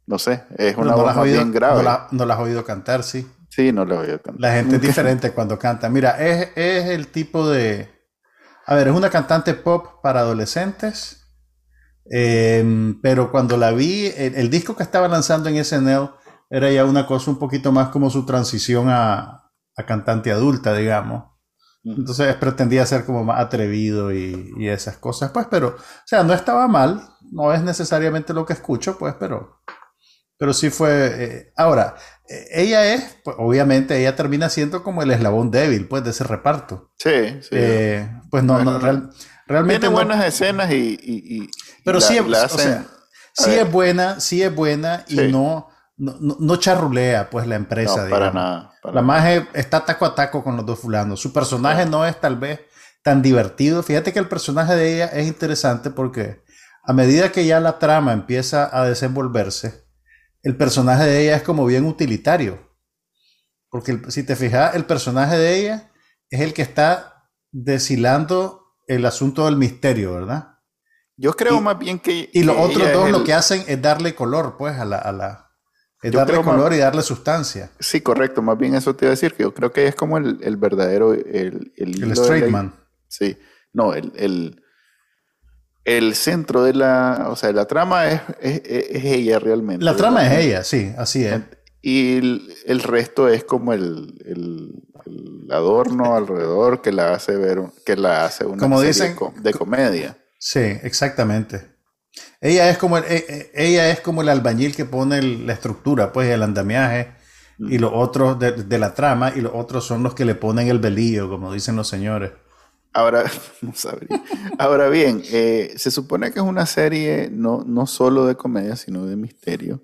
no sé, es una no, voz oído, bien grave. no, la, no la has oído cantar, sí. Sí, no la voy a cantar. La gente es diferente cuando canta. Mira, es, es el tipo de... A ver, es una cantante pop para adolescentes, eh, pero cuando la vi, el, el disco que estaba lanzando en SNL era ya una cosa un poquito más como su transición a, a cantante adulta, digamos. Entonces pretendía ser como más atrevido y, y esas cosas, pues, pero, o sea, no estaba mal, no es necesariamente lo que escucho, pues, pero, pero sí fue. eh, ahora, eh, ella es, pues, obviamente, ella termina siendo como el eslabón débil, pues, de ese reparto. Sí, sí. Eh, pues no, no, real- realmente Tiene no- buenas escenas y, y- y- pero la- sí, es- la o hacen- sea, sí ver. es buena, sí es buena y Sí. no, no, no, charrulea, pues, la empresa, no, para digamos. nada. para La maje está taco a taco con los dos fulanos. Su personaje no es tal vez tan divertido. Fíjate que el personaje de ella es interesante porque a medida que ya la trama empieza a desenvolverse, el personaje de ella es como bien utilitario. Porque el- si te fijas, el personaje de ella es el que está deshilando el asunto del misterio, ¿verdad? Yo creo y- más bien que. Y los que otros dos lo que hacen es darle color, pues, a la... A la es Yo darle más- color y darle sustancia. Sí, correcto. Más bien eso te iba a decir, que yo creo que es como el, el verdadero. El, el, El straight la- man. Sí. No, el, el, el centro de la. O sea, la trama es, es, es ella realmente. La trama es ella, sí, así es. Y el, resto es como el, el, el adorno alrededor que la hace ver, que la hace una Como serie dicen- de comedia. Sí, exactamente. Ella es como el, e- e- ella es como el albañil que pone el- la estructura, pues el andamiaje y los otros de, de la trama y los otros son los que le ponen el velillo, como dicen los señores. Ahora, no sabría. Ahora bien, eh, se supone que es una serie no, no solo de comedia, sino de misterio.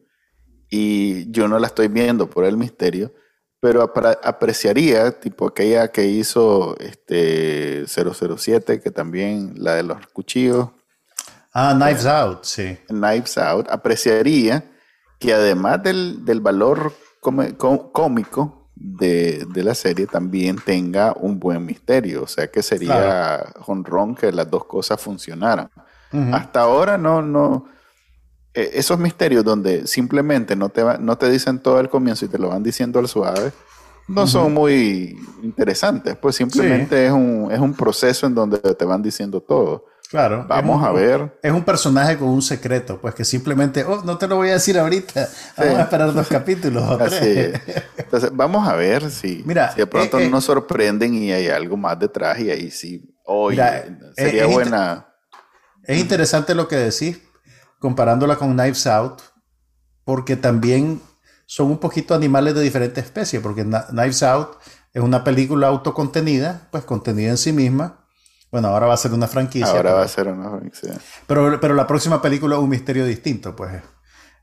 Y yo no la estoy viendo por el misterio, pero apreciaría, tipo aquella que hizo este 007, que también la de los cuchillos, Ah, Knives Out, sí. Knives Out, apreciaría que además del, del valor cómico de, de la serie, también tenga un buen misterio. O sea que sería honrón que las dos cosas funcionaran. Hasta ahora no, no. Eh, esos misterios donde simplemente no te, va- no te dicen todo al comienzo y te lo van diciendo al suave, no son muy interesantes. Pues simplemente es, un, es un proceso en donde te van diciendo todo. Claro. Vamos un- a ver. Es un personaje con un secreto, pues que simplemente, oh, no te lo voy a decir ahorita. Vamos a esperar dos capítulos o Así tres. es. Entonces, vamos a ver si, Mira, si de pronto eh, eh, nos sorprenden y hay algo más detrás y ahí sí, oye, Mira, sería eh, es buena. Es interesante lo que decís, comparándola con Knives Out, porque también son un poquito animales de diferentes especies, porque Knives Out es una película autocontenida, pues contenida en sí misma. Bueno, ahora va a ser una franquicia. Ahora pero, va a ser una franquicia. pero, pero la próxima película es un misterio distinto, pues.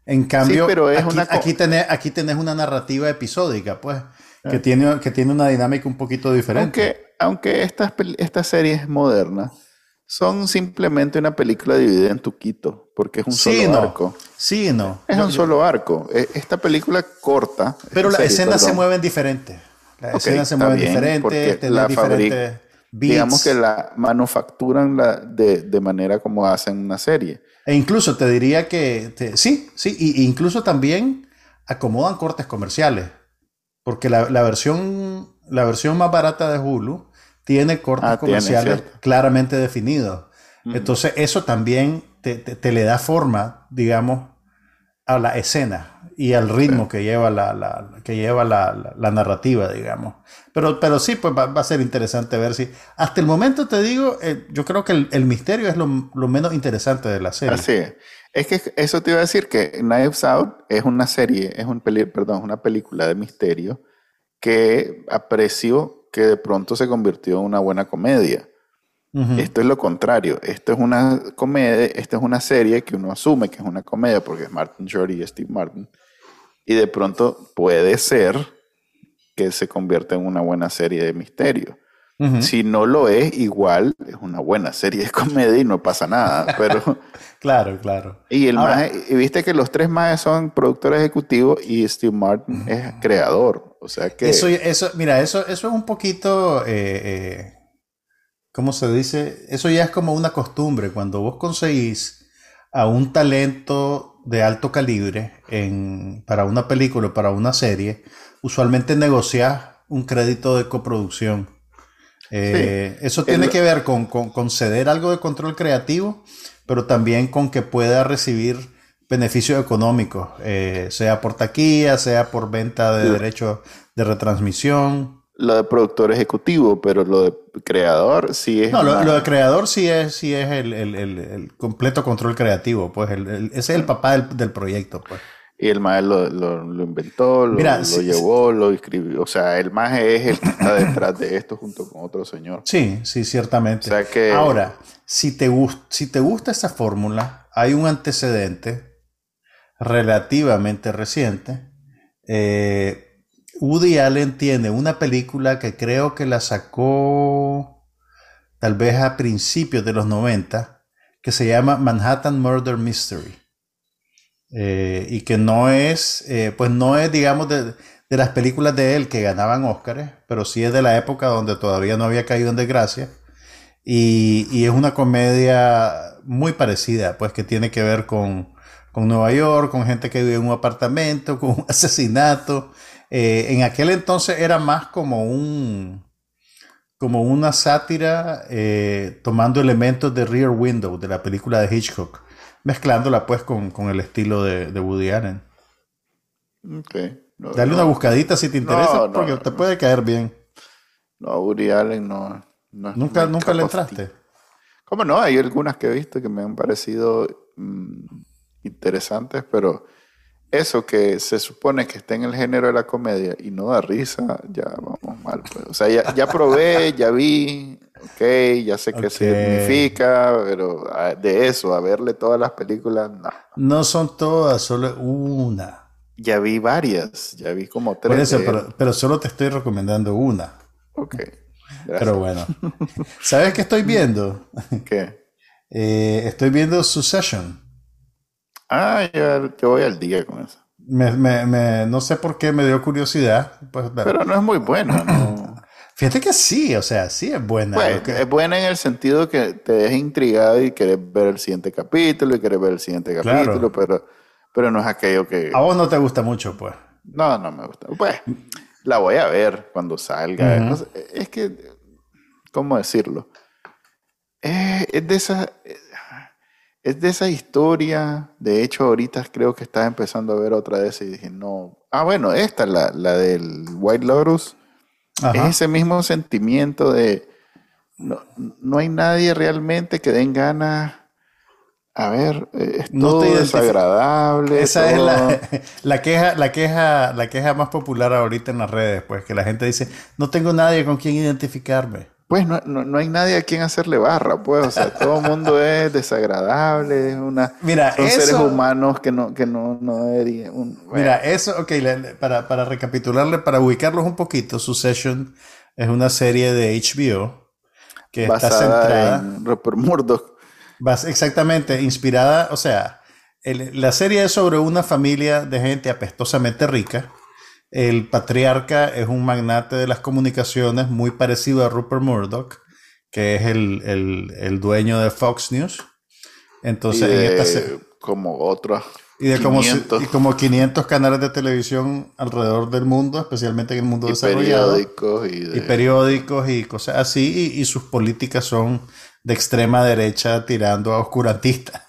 En cambio, pero es aquí, una aquí, tenés, aquí tenés una narrativa episódica, pues, que, tiene, que tiene una dinámica un poquito diferente. Aunque, aunque esta, esta serie es moderna, son simplemente una película dividida en tuquito, porque es un Sí, solo no. arco. Sí, no. Es Yo- un yo- solo arco. E- Esta película corta. Pero las escenas se mueven diferentes. Las Ok, escenas se mueven diferentes, la diferentes beats. Digamos que la manufacturan la, de, de manera como hacen una serie. E incluso te diría que te- sí, sí, y, y incluso también acomodan cortes comerciales. Porque la, la versión, la versión más barata de Hulu tiene cortes Ah, comerciales claramente definidos. Entonces, eso también te, te- te le da forma, digamos, a la escena y al ritmo que lleva la, la- que lleva la, la- la narrativa, digamos. Pero, pero sí, pues va, va a ser interesante ver si. Hasta el momento te digo, eh, yo creo que el, el misterio es lo, lo menos interesante de la serie. Así es. Es que eso te iba a decir que Knives Out es una serie, es un peli, perdón, es una película de misterio que aprecio que de pronto se convirtió en una buena comedia. Esto es lo contrario. Esto es una comedia, esta es una serie que uno asume que es una comedia porque es Martin Short y Steve Martin. Y de pronto puede ser que se convierta en una buena serie de misterio. Si no lo es, igual es una buena serie de comedia y no pasa nada. Pero, Claro, claro. y el Ahora- maje- viste que los tres más son productores ejecutivos y Steve Martin es creador. O sea que Eso, eso, mira, eso, eso es un poquito, eh, eh, ¿cómo se dice? Eso ya es como una costumbre. Cuando vos conseguís a un talento de alto calibre en, para una película o para una serie, usualmente negociás un crédito de coproducción. Eh, Eso tiene El- que ver con, con, con ceder algo de control creativo, pero también con que pueda recibir beneficios económicos, eh, sea por taquilla, sea por venta de Sí. derechos de retransmisión. lo de productor ejecutivo, pero lo de creador sí es. No, lo, de creador sí es, sí es el, el- el- completo control creativo, pues ese es el papá del, del proyecto, pues. Y el maje lo, lo- lo inventó, lo, Mira, lo sí, llevó, lo escribió. O sea, el maje es el que está detrás de esto junto con otro señor. Sí, sí, ciertamente. O sea que- Ahora, si te, gus- si te gusta esa fórmula, hay un antecedente relativamente reciente. Eh, Woody Allen tiene una película que creo que la sacó tal vez a principios de los 90, que se llama Manhattan Murder Mystery. Eh, y que no es, eh, pues no es, digamos, de, de las películas de él que ganaban Óscares, pero sí es de la época donde todavía no había caído en desgracia. Y, y es una comedia muy parecida, pues que tiene que ver con, con Nueva York, con gente que vive en un apartamento, con un asesinato. Eh, en aquel entonces era más como un como una sátira eh, tomando elementos de Rear Window, de la película de Hitchcock, mezclándola pues con, con el estilo de, de Woody Allen. Ok. No, Dale no, una buscadita si te interesa, No, porque te puede caer bien. No, Woody Allen no. Nunca, nunca le entraste. ¿Cómo no? Hay algunas que he visto que me han parecido mm, interesantes, pero eso que se supone que está en el género de la comedia y no da risa, ya vamos mal. Pues. O sea, ya, ya probé, ya vi, ok, ya sé qué Ok. significa, pero de eso, a verle todas las películas, no. No son todas, solo una. Ya vi varias, ya vi como tres. Por eso, pero, pero solo te estoy recomendando una. Ok. Gracias. Pero bueno. ¿Sabes qué estoy viendo? ¿Qué? Eh, estoy viendo Succession. Ah, yo, yo voy al día con eso. Me- me- me- no sé por qué me dio curiosidad. Pues. Pero no es muy buena, ¿no? Fíjate que sí, o sea, sí es buena. Pues, que- es buena en el sentido que te deja intrigado y querés ver el siguiente capítulo y querés ver el siguiente Claro. capítulo, pero, pero no es aquello que... A vos no te gusta mucho, pues. No, no me gusta. Pues, la voy a ver cuando salga. Ujú. No sé, es que, ¿cómo decirlo? Es, es de esa... Es de esa historia. De hecho, ahorita creo que estaba empezando a ver otra de esas y dije, no. Ah, bueno, esta, la, la del White Lotus. Ajá. Es ese mismo sentimiento de no, no hay nadie realmente que den ganas. A ver, eh, es No todo desagradable. Esa es la, la queja, la queja, la queja más popular ahorita en las redes, pues, que la gente dice, no tengo nadie con quien identificarme. Pues no, no, no hay nadie a quien hacerle barra, pues. O sea, todo el mundo es desagradable, es una. Mira, son seres humanos que no, que no, no deberían. un- Mira, eso, ok, para, para recapitularle, para ubicarlos un poquito, Succession es una serie de HBO que está centrada en Rupert Murdoch. Exactamente, inspirada, o sea, la serie es sobre una familia de gente apestosamente rica. El patriarca es un magnate de las comunicaciones muy parecido a Rupert Murdoch, que es el, dueño de Fox News. Entonces, en como otros y de Como, y como 500 canales de televisión alrededor del mundo, especialmente en el mundo desarrollado. Periódicos y, periódicos y cosas así. Y, sus políticas son de extrema derecha tirando a oscurantistas.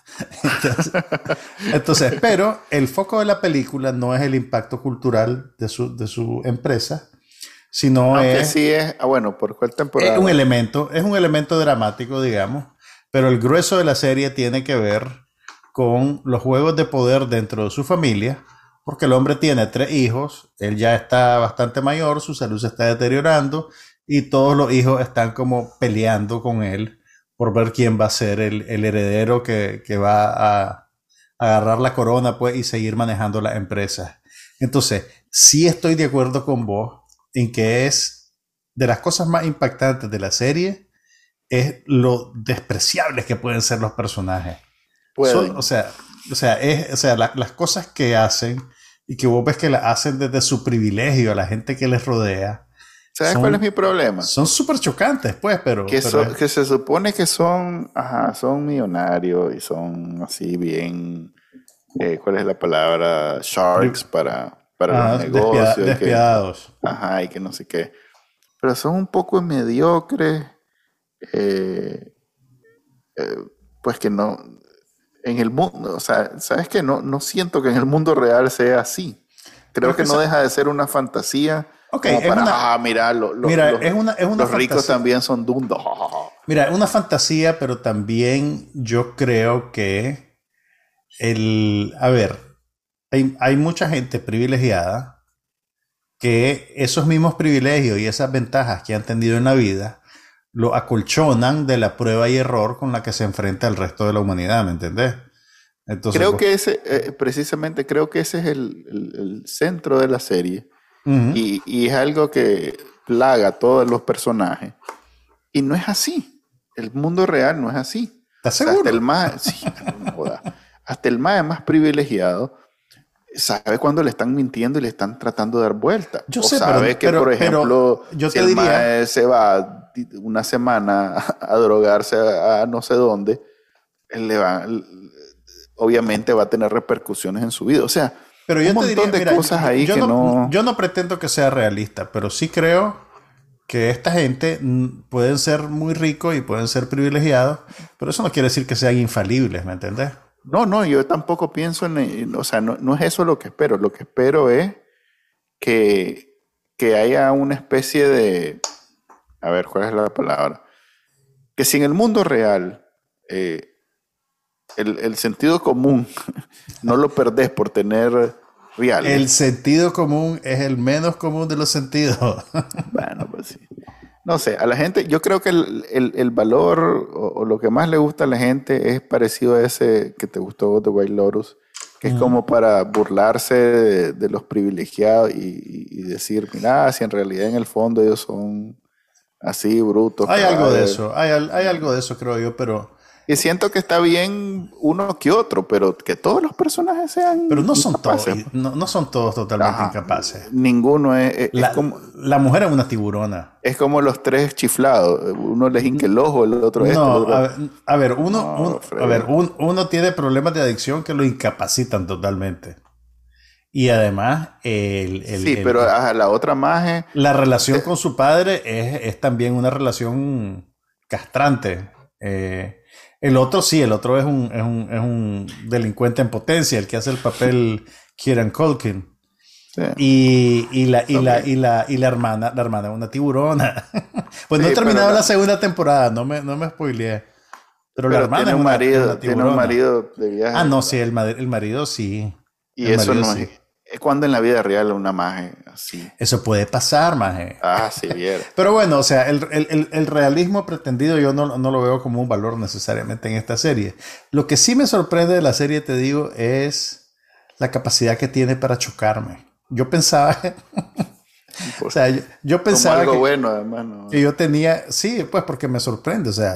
Entonces, pero el foco de la película no es el impacto cultural de su, de su empresa, sino es... sí es, ah, bueno, ¿por cuál temporada? Es un elemento, es un elemento dramático, digamos, pero el grueso de la serie tiene que ver con los juegos de poder dentro de su familia, porque el hombre tiene tres hijos, él ya está bastante mayor, su salud se está deteriorando y todos los hijos están como peleando con él por ver quién va a ser el, heredero que, va a, agarrar la corona pues, y seguir manejando la empresa. Entonces, sí estoy de acuerdo con vos en que es de las cosas más impactantes de la serie, es lo despreciables que pueden ser los personajes o sea, o sea, es, o sea las cosas que hacen y que vos ves que las hacen desde su privilegio a la gente que les rodea. ¿Sabes cuál es mi problema? Son súper chocantes, pues, pero... Que, que se supone que son, ajá, son millonarios y son así bien... Eh, ¿Cuál es la palabra? Sharks para, para los negocios. despiadados. ajá, y que no sé qué. Pero son un poco mediocres. Eh, eh, pues que no, en el mundo, o sea, ¿sabes qué? No, no siento que en el mundo real sea así. Creo que, no deja de ser una fantasía. Ok, es una, ah, mira, mira es una, es una los ricos también son dundos. Mira, es una fantasía, pero también yo creo que el, a ver, hay, hay mucha gente privilegiada que esos mismos privilegios y esas ventajas que han tenido en la vida lo acolchonan de la prueba y error con la que se enfrenta el resto de la humanidad, ¿me entendés? Entonces, creo que ese, eh, precisamente, creo que ese es el, centro de la serie. Y, es algo que plaga a todos los personajes. Y no es así. El mundo real no es así. ¿Estás seguro? hasta el más, sí, hasta el más, más privilegiado sabe cuando le están mintiendo y le están tratando de dar vuelta. Yo o sé, sabe que, por ejemplo, yo si el diría... se va una semana a drogarse a, no sé dónde, él le va, obviamente va a tener repercusiones en su vida. O sea, pero un montón de cosas ahí que no, Yo no pretendo que sea realista, pero sí creo que esta gente pueden ser muy ricos y pueden ser privilegiados, pero eso no quiere decir que sean infalibles, ¿me entendés? No, no, yo tampoco pienso en, o sea, no, no, es eso lo que espero, lo que espero es que, que haya una especie de, a ver, ¿cuál es la palabra? Que si en el mundo real eh, el, sentido común no lo perdés por tener real. El sentido común es el menos común de los sentidos. bueno, pues sí. No sé, a la gente, yo creo que el, valor o, lo que más le gusta a la gente es parecido a ese que te gustó de White Lotus, que es como para burlarse de, los privilegiados y, y, decir, mira, si en realidad en el fondo ellos son así bruto. Hay algo de eso, hay, hay, algo de eso creo yo, pero... Y siento que está bien uno que otro, pero que todos los personajes sean... Pero no son todos, no, son todos totalmente incapaces. Ninguno es... la, como, la mujer es una tiburona. Es como los tres chiflados. Uno les hinque el ojo, el otro esto. A, ver, uno, a ver uno tiene problemas de adicción que lo incapacitan totalmente. Y además, el, sí, pero la otra más La relación con su padre es, también una relación castrante. Eh, el otro sí, el otro es un, es, un, es un, delincuente en potencia, el que hace el papel Kieran Culkin. Y, y, la, y, la, y, la, y la hermana, la hermana una tiburona. pues no he terminado la... segunda temporada, no me, no me spoileé. Pero, la hermana tiene un marido, tiene un marido de viaje. Ah, no, sí, el, el marido sí. Y eso no es es cuando en la vida real una maje así. Eso puede pasar, maje. Ah, sí, bien. Pero bueno, o sea, el, realismo pretendido yo no, lo veo como un valor necesariamente en esta serie. Lo que sí me sorprende de la serie, te digo, es la capacidad que tiene para chocarme. Yo pensaba... o sea, yo, pensaba algo que, bueno, además, que yo tenía, sí, pues porque me sorprende, o sea,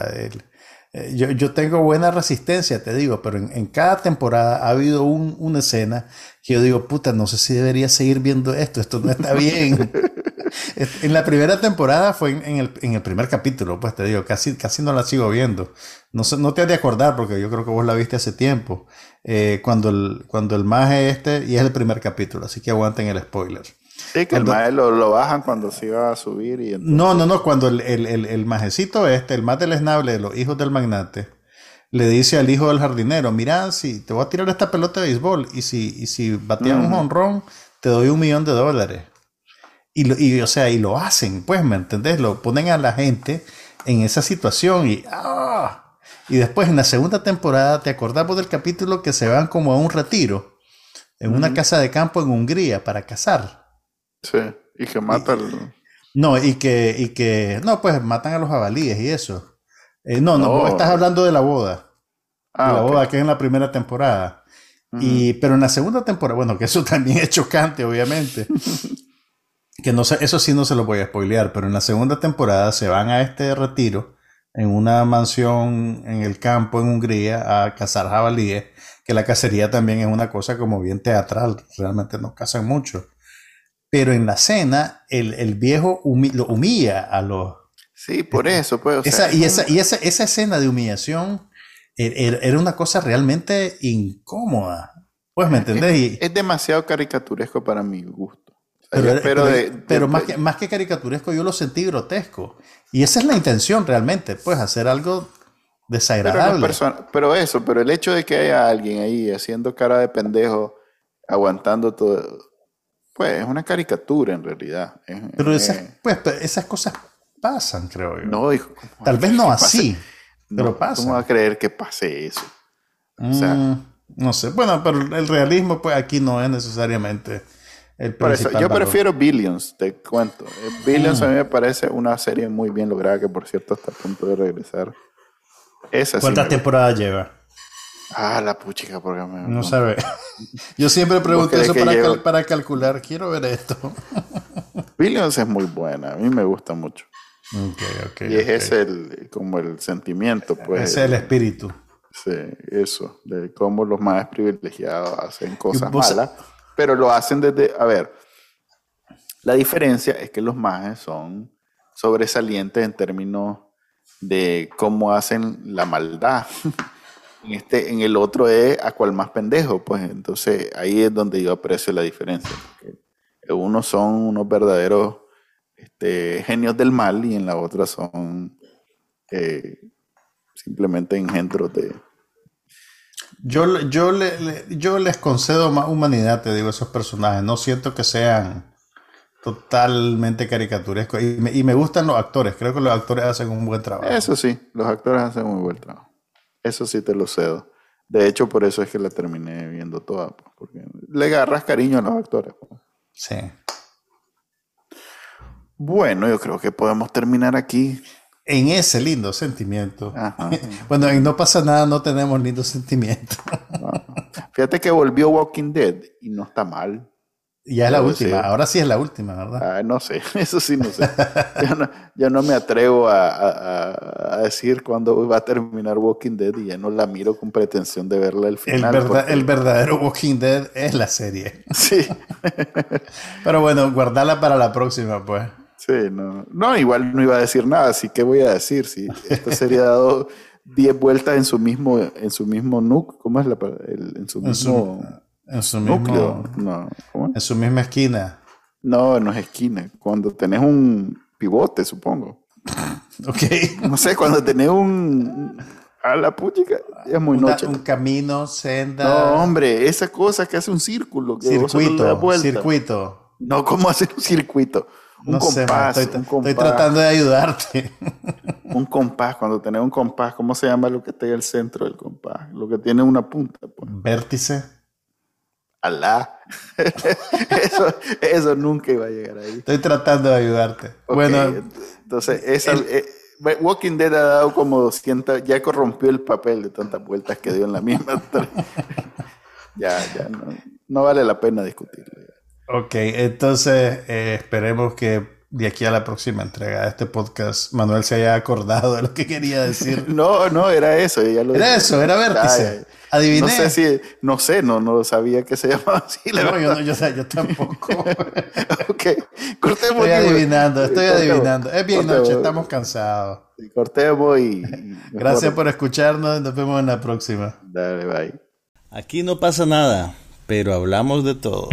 eh, yo, yo, tengo buena resistencia, te digo, pero en, en cada temporada ha habido un, una escena que yo digo, puta, no sé si debería seguir viendo esto, esto no está bien. en la primera temporada fue en, el, en, el, primer capítulo, pues te digo, casi, casi no la sigo viendo. No, no te has de acordar porque yo creo que vos la viste hace tiempo. Eh, cuando el, cuando el maje este, y es el primer capítulo, así que aguanten el spoiler. Sí, que el maje lo, lo, bajan cuando se iba a subir y No, no, no, cuando el, el, el, el majecito este, el más deleznable de los hijos del magnate, le dice al hijo del jardinero, mira, si te voy a tirar esta pelota de béisbol y si, y si bateas un honrón, te doy un millón de dólares. Y, lo, y, o sea, y lo hacen, pues, ¿me entendés? Lo ponen a la gente en esa situación y... ¡ah! Y después en la segunda temporada, ¿te acordamos del capítulo que se van como a un retiro? En una casa de campo en Hungría para cazar. Sí, y que matan... No, y que, y que... No, pues matan a los jabalíes y eso. Eh, no, no, estás hablando de la boda. Ah, la boda que es en la primera temporada. y, pero en la segunda temporada, bueno, que eso también es chocante, obviamente. que no sé, eso sí no se lo voy a spoilear, pero en la segunda temporada se van a este retiro en una mansión en el campo en Hungría a cazar jabalíes, que la cacería también es una cosa como bien teatral, realmente no cazan mucho. Pero en la cena, el, el viejo lo humilla a los... Sí, por eso, pues. esa, y esa, y esa, esa escena de humillación er, er, era una cosa realmente incómoda. Pues, ¿me entendés? es demasiado caricaturesco para mi gusto. Pero, pero, más, que, más que caricaturesco, yo lo sentí grotesco. Y esa es la intención realmente, pues hacer algo desagradable. Pero, eso, pero el hecho de que haya alguien ahí haciendo cara de pendejo, aguantando todo, pues es una caricatura en realidad. pero esas, pues, esas cosas pasan, creo yo. No, hijo. Tal vez no así, pero pasa. ¿Cómo va a creer que pase eso? O sea, mm, no sé. Bueno, pero el realismo, pues aquí no es necesariamente yo prefiero Billions, te cuento. Eh, Billions a mí me parece una serie muy bien lograda que por cierto está a punto de regresar. ¿Cuántas temporadas lleva? Ah, la puchica, porque me... No sabe. Yo siempre pregunto eso para, para, calcular. Quiero ver esto. Billions es muy buena. A mí me gusta mucho. y es ese el, como el sentimiento, pues. Ese es el espíritu. Sí, eso. De cómo los más privilegiados hacen cosas malas pero lo hacen desde, a ver, la diferencia es que los mages son sobresalientes en términos de cómo hacen la maldad. En, este, en el otro es a cual más pendejo, pues entonces ahí es donde yo aprecio la diferencia. Unos son unos verdaderos este, genios del mal y en la otra son eh, simplemente engendros de, yo, yo, le, yo les concedo más humanidad, te digo, a esos personajes. No siento que sean totalmente caricaturescos. Y me, y me gustan los actores. Creo que los actores hacen un buen trabajo. Eso sí, los actores hacen un buen trabajo. Eso sí te lo cedo. De hecho, por eso es que la terminé viendo toda. Porque le agarras cariño a los actores. Sí. Bueno, yo creo que podemos terminar aquí en ese lindo sentimiento. bueno, y no pasa nada, no tenemos lindo sentimiento. Fíjate que volvió Walking Dead y no está mal. Ya es la última, ahora sí es la última, ¿verdad? Ah, no sé, eso sí no sé. yo, no, me atrevo a, decir cuándo va a terminar Walking Dead y ya no la miro con pretensión de verla al final. El, verdadero Walking Dead es la serie. Sí. Pero bueno, guardala para la próxima, pues. Sí, no. No, igual no iba a decir nada, así que voy a decir, si esto sería dado 10 vueltas en su mismo, en su mismo núcleo, ¿cómo es la en su mismo en su, núcleo? no, En su misma esquina. No, no es esquina, cuando tenés un pivote, supongo. ok. No sé, cuando tenés un a la puchica, es muy noche. Un camino, senda. No, hombre, esa cosa que hace un círculo. Que circuito, circuito. No, ¿cómo hacer un circuito? Un compás, estoy, tratando de ayudarte. un compás, cuando tenés un compás, ¿cómo se llama lo que está en el centro del compás? Lo que tiene una punta. Pues. Vértice. Alá. eso, eso nunca iba a llegar ahí. Estoy tratando de ayudarte. bueno. Entonces, esa, eh, Walking Dead ha dado como 200, ya corrompió el papel de tantas vueltas que dio en la misma. ya, ya, no, no vale la pena discutirlo. Ok, entonces eh, esperemos que de aquí a la próxima entrega de este podcast Manuel se haya acordado de lo que quería decir. no, no, era eso. Ya lo era eso, era vértice. Adiviné. No sé si, no sé, no, no sabía que se llamaba así. no, yo, no yo, yo, tampoco. ok, cortemos. Estoy adivinando, estoy adivinando. Es bien noche, estamos cansados. Cortemos y... Gracias por escucharnos, nos vemos en la próxima. Dale, bye. Aquí no pasa nada, pero hablamos de todo.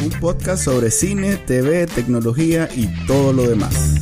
Un podcast sobre cine, TV, tecnología y todo lo demás.